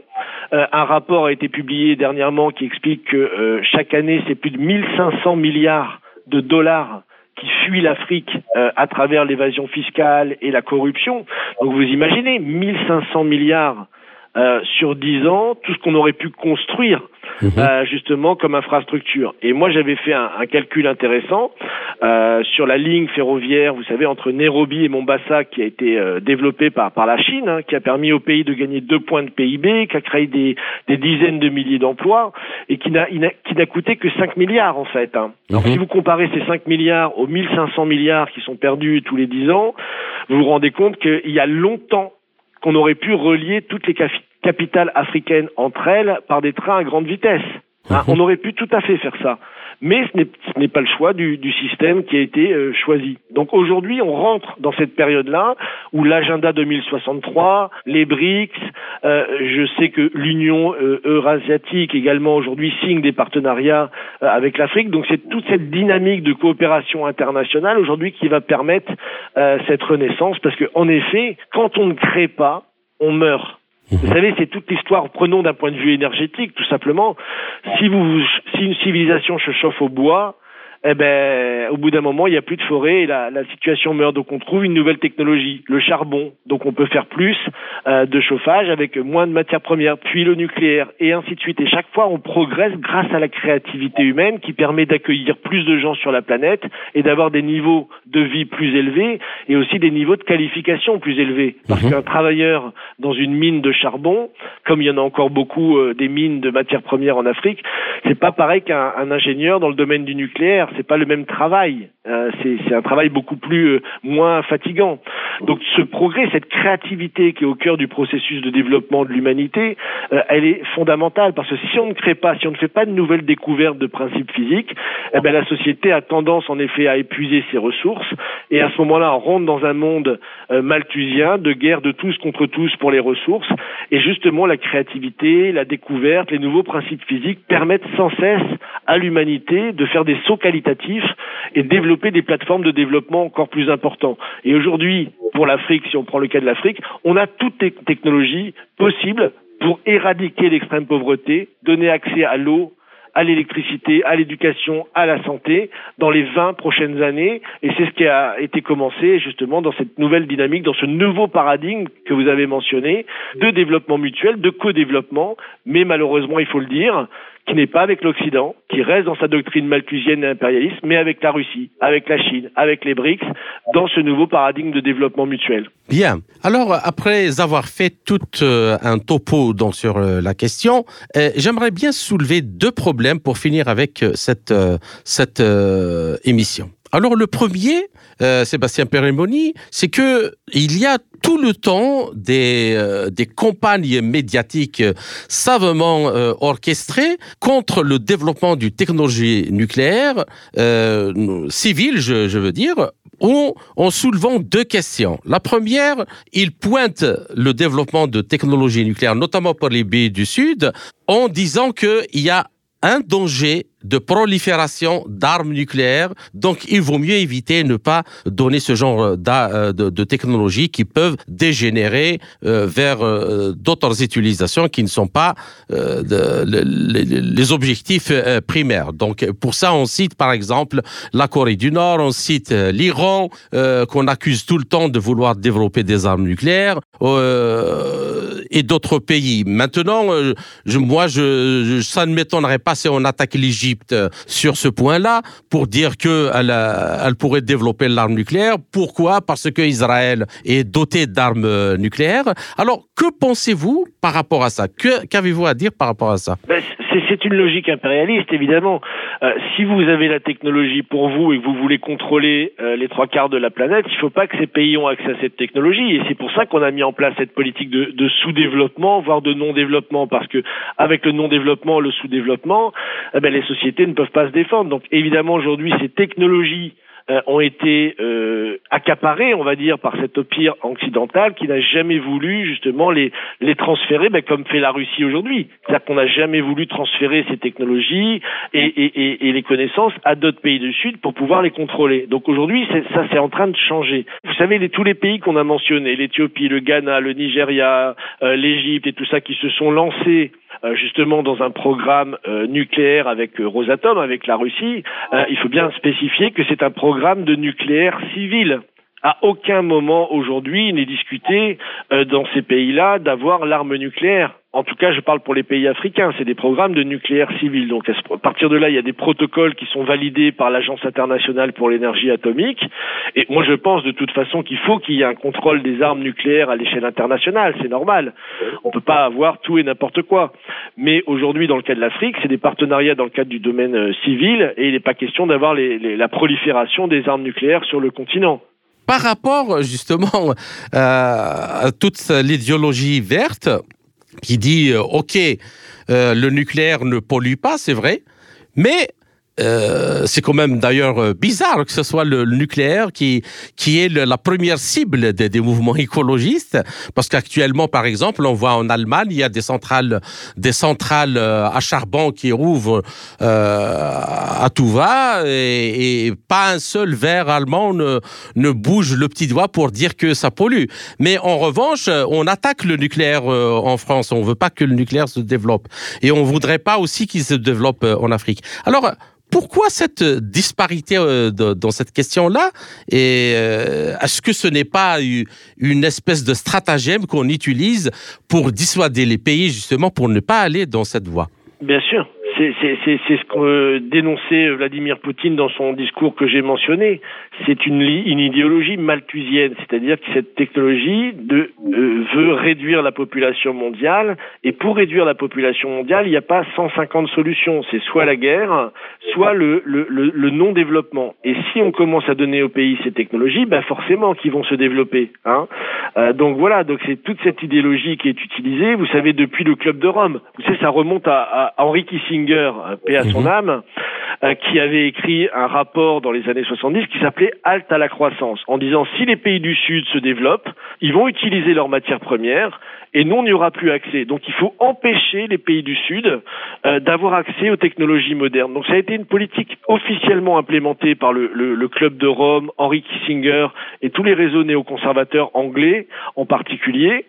Euh, un rapport a été publié dernièrement qui explique que euh, chaque année, c'est plus de 1500 milliards de dollars qui fuient l'Afrique euh, à travers l'évasion fiscale et la corruption. Donc vous imaginez, 1500 milliards euh, sur 10 ans, tout ce qu'on aurait pu construire euh, justement comme infrastructure. Et moi j'avais fait un, un calcul intéressant euh, sur la ligne ferroviaire, vous savez, entre Nairobi et Mombasa qui a été euh, développée par, par la Chine, hein, qui a permis au pays de gagner deux points de PIB, qui a créé des, des dizaines de milliers d'emplois et qui n'a, qui n'a coûté que 5 milliards en fait. Hein. Alors Mhm. si vous comparez ces 5 milliards aux 1500 milliards qui sont perdus tous les 10 ans, vous vous rendez compte qu'il y a longtemps qu'on aurait pu relier toutes les capitales africaines entre elles par des trains à grande vitesse. Hein, on aurait pu tout à fait faire ça. Mais ce n'est pas le choix du, système qui a été euh, choisi. Donc aujourd'hui, on rentre dans cette période-là où l'agenda 2063, les BRICS, euh, je sais que l'Union euh, eurasiatique également aujourd'hui signe des partenariats avec l'Afrique. Donc c'est toute cette dynamique de coopération internationale aujourd'hui qui va permettre cette renaissance parce qu'en effet, quand on ne crée pas, on meurt. Vous savez, c'est toute l'histoire. Prenons d'un point de vue énergétique, tout simplement. Si, vous, si une civilisation se chauffe au bois, eh ben, au bout d'un moment, il n'y a plus de forêt et la, la, situation meurt. Donc, on trouve une nouvelle technologie, le charbon. Donc, on peut faire plus euh, de chauffage avec moins de matières premières, puis le nucléaire, et ainsi de suite. Et chaque fois, on progresse grâce à la créativité humaine qui permet d'accueillir plus de gens sur la planète et d'avoir des niveaux de vie plus élevés et aussi des niveaux de qualification plus élevés. Parce mhm. qu'un travailleur dans une mine de charbon, comme il y en a encore beaucoup euh, des mines de matières premières en Afrique, c'est pas pareil qu'un ingénieur dans le domaine du nucléaire c'est pas le même travail. Euh, c'est un travail beaucoup plus euh, moins fatigant. Donc ce progrès, cette créativité qui est au cœur du processus de développement de l'humanité, euh, elle est fondamentale parce que si on ne crée pas, si on ne fait pas de nouvelles découvertes de principes physiques, eh ben la société a tendance en effet à épuiser ses ressources et à ce moment-là, on rentre dans un monde malthusien de guerre de tous contre tous pour les ressources et justement la créativité, la découverte, les nouveaux principes physiques permettent sans cesse à l'humanité de faire des sauts qualitatifs et développer des plateformes de développement encore plus importants. Et aujourd'hui, pour l'Afrique, si on prend le cas de l'Afrique, on a toutes les technologies possibles pour éradiquer l'extrême pauvreté, donner accès à l'eau, à l'électricité, à l'éducation, à la santé dans les 20 prochaines années. Et c'est ce qui a été commencé justement dans cette nouvelle dynamique, dans ce nouveau paradigme que vous avez mentionné de développement mutuel, de co-développement. Mais malheureusement, il faut le dire, qui n'est pas avec l'Occident, qui reste dans sa doctrine malthusienne et impérialiste, mais avec la Russie, avec la Chine, avec les BRICS, dans ce nouveau paradigme de développement mutuel. Bien. Alors, après avoir fait tout euh, un topo donc, sur euh, la question, euh, j'aimerais bien soulever deux problèmes pour finir avec cette, cette émission. Alors, le premier, Sébastien Pérémoni, c'est que il y a tout le temps des, euh, des campagnes médiatiques savamment euh, orchestrées contre le développement du technologie nucléaire euh, civile, je, je, veux dire, en, en soulevant deux questions. La première, il pointe le développement de technologies nucléaires, notamment pour les pays du Sud, en disant qu'il y a un danger de prolifération d'armes nucléaires. Donc, il vaut mieux éviter ne pas donner ce genre euh, de, de technologies qui peuvent dégénérer euh, vers euh, d'autres utilisations qui ne sont pas les objectifs primaires. Donc, pour ça, on cite par exemple la Corée du Nord, on cite l'Iran, qu'on accuse tout le temps de vouloir développer des armes nucléaires, et d'autres pays. Maintenant, moi, je, ça ne m'étonnerait pas si on attaque l'Égypte euh, sur ce point-là pour dire qu'elle elle pourrait développer l'arme nucléaire. Pourquoi? Parce que Israël est doté d'armes euh, nucléaires. Alors, que pensez-vous par rapport à ça? Qu'avez-vous à dire par rapport à ça? Ben, C'est une logique impérialiste, évidemment. Euh, si vous avez la technologie pour vous et que vous voulez contrôler les trois quarts de la planète, il ne faut pas que ces pays ont accès à cette technologie. Et c'est pour ça qu'on a mis en place cette politique de, sous-développement, voire de non-développement, parce que avec le non-développement, le sous-développement, eh ben, les sociétés ne peuvent pas se défendre. Donc évidemment aujourd'hui ces technologies euh, ont été euh, accaparées, on va dire, par cette empire occidental qui n'a jamais voulu justement les, les transférer, ben, comme fait la Russie aujourd'hui. C'est-à-dire qu'on n'a jamais voulu transférer ces technologies et, et, et les connaissances à d'autres pays du Sud pour pouvoir les contrôler. Donc aujourd'hui, ça c'est en train de changer. Vous savez, les, tous les pays qu'on a mentionnés, l'Éthiopie, le Ghana, le Nigeria, euh, l'Égypte et tout ça, qui se sont lancés justement dans un programme euh, nucléaire avec euh, Rosatom, avec la Russie, il faut bien spécifier que c'est un programme de nucléaire civil. À aucun moment aujourd'hui il n'est discuté dans ces pays-là d'avoir l'arme nucléaire. En tout cas, je parle pour les pays africains, c'est des programmes de nucléaire civil. Donc à partir de là, il y a des protocoles qui sont validés par l'Agence internationale pour l'énergie atomique. Et moi, je pense de toute façon qu'il faut qu'il y ait un contrôle des armes nucléaires à l'échelle internationale. C'est normal. On peut pas avoir tout et n'importe quoi. Mais aujourd'hui, dans le cas de l'Afrique, c'est des partenariats dans le cadre du domaine euh, civil et il n'est pas question d'avoir la prolifération des armes nucléaires sur le continent par rapport justement euh, à toute l'idéologie verte, qui dit, euh, OK, euh, le nucléaire ne pollue pas, c'est vrai, mais euh, c'est quand même d'ailleurs euh, bizarre que ce soit le, nucléaire qui, qui est la première cible des, mouvements écologistes, parce qu'actuellement, par exemple, on voit en Allemagne, il y a des centrales, des centrales euh, à charbon qui rouvrent euh, à tout va, et, et, pas un seul verre allemand ne, ne bouge le petit doigt pour dire que ça pollue. Mais en revanche, on attaque le nucléaire en France, on veut pas que le nucléaire se développe, et on voudrait pas aussi qu'il se développe en Afrique. Alors, pourquoi cette disparité euh, dans cette question-là? Et euh, est-ce que ce n'est pas une espèce de stratagème qu'on utilise pour dissuader les pays justement pour ne pas aller dans cette voie? Bien sûr. C'est ce que dénonçait Vladimir Poutine dans son discours que j'ai mentionné. C'est une, une, idéologie malthusienne, c'est-à-dire que cette technologie de, euh, veut réduire la population mondiale, et pour réduire la population mondiale, il n'y a pas 150 solutions. C'est soit la guerre, soit le, le, le, le non-développement. Et si on commence à donner aux pays ces technologies, ben forcément qu'ils vont se développer. Hein euh, donc voilà, donc c'est toute cette idéologie qui est utilisée. Vous savez, depuis le Club de Rome, vous savez, ça remonte à, à Henry Kissinger paix à son mhm. âme, euh, qui avait écrit un rapport dans les années 70 qui s'appelait Halte à la croissance, en disant si les pays du Sud se développent, ils vont utiliser leurs matières premières et nous, on n'y aura plus accès. Donc il faut empêcher les pays du Sud euh, d'avoir accès aux technologies modernes. Donc ça a été une politique officiellement implémentée par le, le, le Club de Rome, Henry Kissinger et tous les réseaux néoconservateurs anglais en particulier,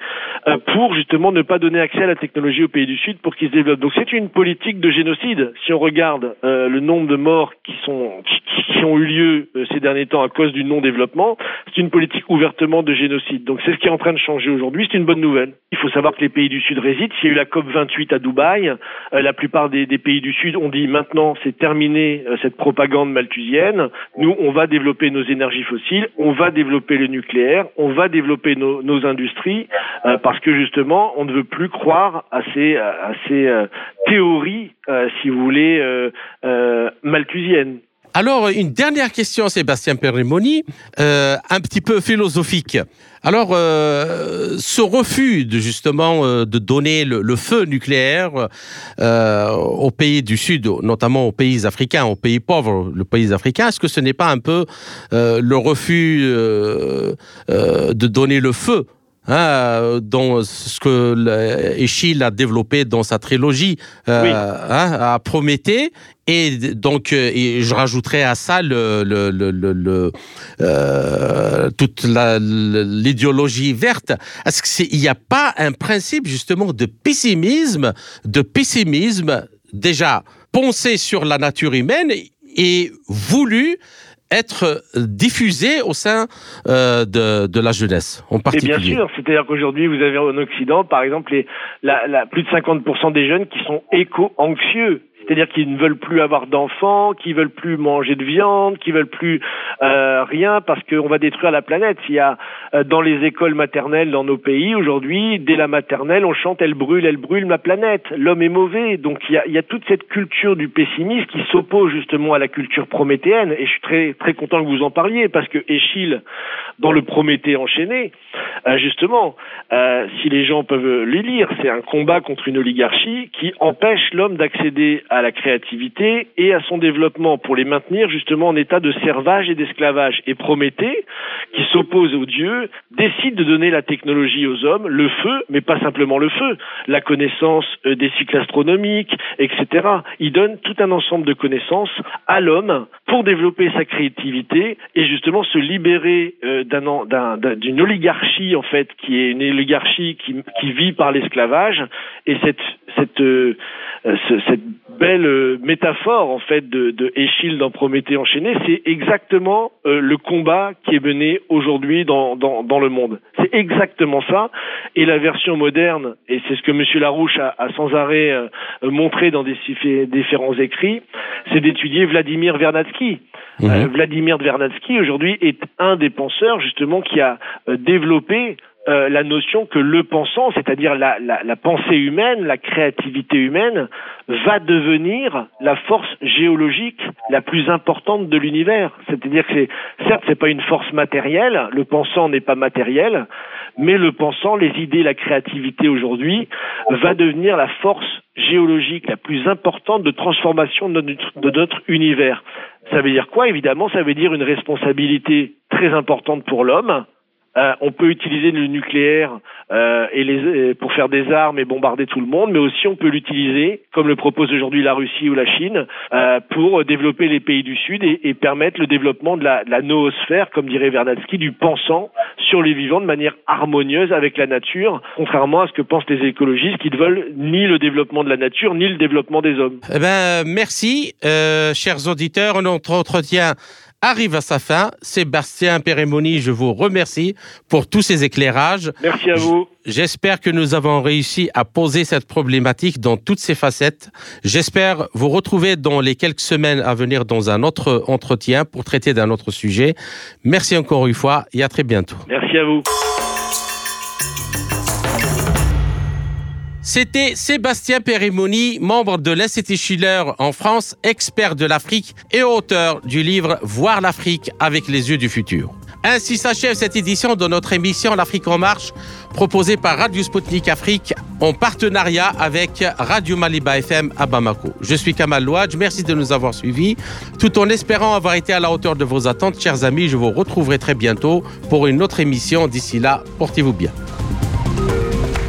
euh, pour justement ne pas donner accès à la technologie aux pays du Sud pour qu'ils se développent. Donc c'est une politique de génocide. Si on regarde euh, le nombre de morts qui sont qui, ont eu lieu euh, ces derniers temps à cause du non-développement, c'est une politique ouvertement de génocide. Donc c'est ce qui est en train de changer aujourd'hui. C'est une bonne nouvelle. Il faut savoir que les pays du Sud résident. S'il y a eu la COP 28 à Dubaï, euh, la plupart des, des, pays du Sud ont dit maintenant c'est terminé euh, cette propagande malthusienne. Nous, on va développer nos énergies fossiles, on va développer le nucléaire, on va développer nos, nos industries euh, parce que justement, on ne veut plus croire à ces, à ces euh, théories, euh, si vous voulez, malthusiennes. Alors, une dernière question, Sébastien Perimoni, euh, un petit peu philosophique. Alors, euh, ce refus de justement euh, de donner le, feu nucléaire aux pays du Sud, notamment aux pays africains, aux pays pauvres, le pays africain, est-ce que ce n'est pas un peu le refus de donner le feu Hein, dans ce que Échille a développé dans sa trilogie euh, oui. hein, à Prométhée. Et donc, et je rajouterai à ça le, le, le, le euh, toute l'idéologie verte. Est-ce qu'il n'y a pas un principe justement de pessimisme, de pessimisme déjà pensé sur la nature humaine et voulu être diffusé au sein euh, de, de, la jeunesse en particulier. Et bien sûr, c'est-à-dire qu'aujourd'hui, vous avez en Occident, par exemple, les, la, la, plus de 50% des jeunes qui sont éco-anxieux. C'est-à-dire qu'ils ne veulent plus avoir d'enfants, qu'ils veulent plus manger de viande, qu'ils veulent plus euh, rien parce qu'on va détruire la planète. Il y a euh, dans les écoles maternelles dans nos pays aujourd'hui, dès la maternelle, on chante "Elle brûle, elle brûle ma planète". L'homme est mauvais. Donc il y a, toute cette culture du pessimisme qui s'oppose justement à la culture prométhéenne. Et je suis très très content que vous en parliez parce que Échille, dans le Prométhée enchaîné, euh, justement, si les gens peuvent les lire, c'est un combat contre une oligarchie qui empêche l'homme d'accéder à la créativité et à son développement pour les maintenir justement en état de servage et d'esclavage. Et Prométhée, qui s'oppose aux dieux, décide de donner la technologie aux hommes, le feu, mais pas simplement le feu, la connaissance euh, des cycles astronomiques, etc. Il donne tout un ensemble de connaissances à l'homme pour développer sa créativité et justement se libérer euh, d'une oligarchie en fait qui est une oligarchie qui, qui vit par l'esclavage et cette cette euh, ce, cette belle euh, métaphore en fait de, de Échille dans Prométhée enchaîné, c'est exactement euh, le combat qui est mené aujourd'hui dans, dans, dans, le monde. C'est exactement ça. Et la version moderne, et c'est ce que Monsieur Larouche a, a sans arrêt euh, montré dans des différents écrits, c'est d'étudier Vladimir Vernadsky. Mmh. Vladimir Vernadsky aujourd'hui est un des penseurs justement qui a développé euh, la notion que le pensant, c'est-à-dire la, pensée humaine, la créativité humaine, va devenir la force géologique la plus importante de l'univers. C'est-à-dire que c'est, certes, c'est pas une force matérielle, le pensant n'est pas matériel, mais le pensant, les idées, la créativité aujourd'hui, va devenir la force géologique la plus importante de transformation de notre, de notre univers. Ça veut dire quoi? Évidemment, ça veut dire une responsabilité très importante pour l'homme, euh, on peut utiliser le nucléaire euh, les, pour faire des armes et bombarder tout le monde, mais aussi on peut l'utiliser, comme le propose aujourd'hui la Russie ou la Chine, euh, pour développer les pays du Sud et, et permettre le développement de la, de la, noosphère, comme dirait Vernadsky, du pensant sur les vivants de manière harmonieuse avec la nature, contrairement à ce que pensent les écologistes qui ne veulent ni le développement de la nature ni le développement des hommes. Eh ben, merci, chers auditeurs. Notre entretien arrive à sa fin. Sébastien Pérémoni, je vous remercie pour tous ces éclairages. Merci à vous. J'espère que nous avons réussi à poser cette problématique dans toutes ses facettes. J'espère vous retrouver dans les quelques semaines à venir dans un autre entretien pour traiter d'un autre sujet. Merci encore une fois et à très bientôt. Merci à vous. C'était Sébastien Périmoni, membre de l'Institut Schiller en France, expert de l'Afrique et auteur du livre Voir l'Afrique avec les yeux du futur. Ainsi s'achève cette édition de notre émission L'Afrique en marche, proposée par Radio Sputnik Afrique en partenariat avec Radio Maliba FM à Bamako. Je suis Kamal Louadj, merci de nous avoir suivis. Tout en espérant avoir été à la hauteur de vos attentes, chers amis, je vous retrouverai très bientôt pour une autre émission. D'ici là, portez-vous bien.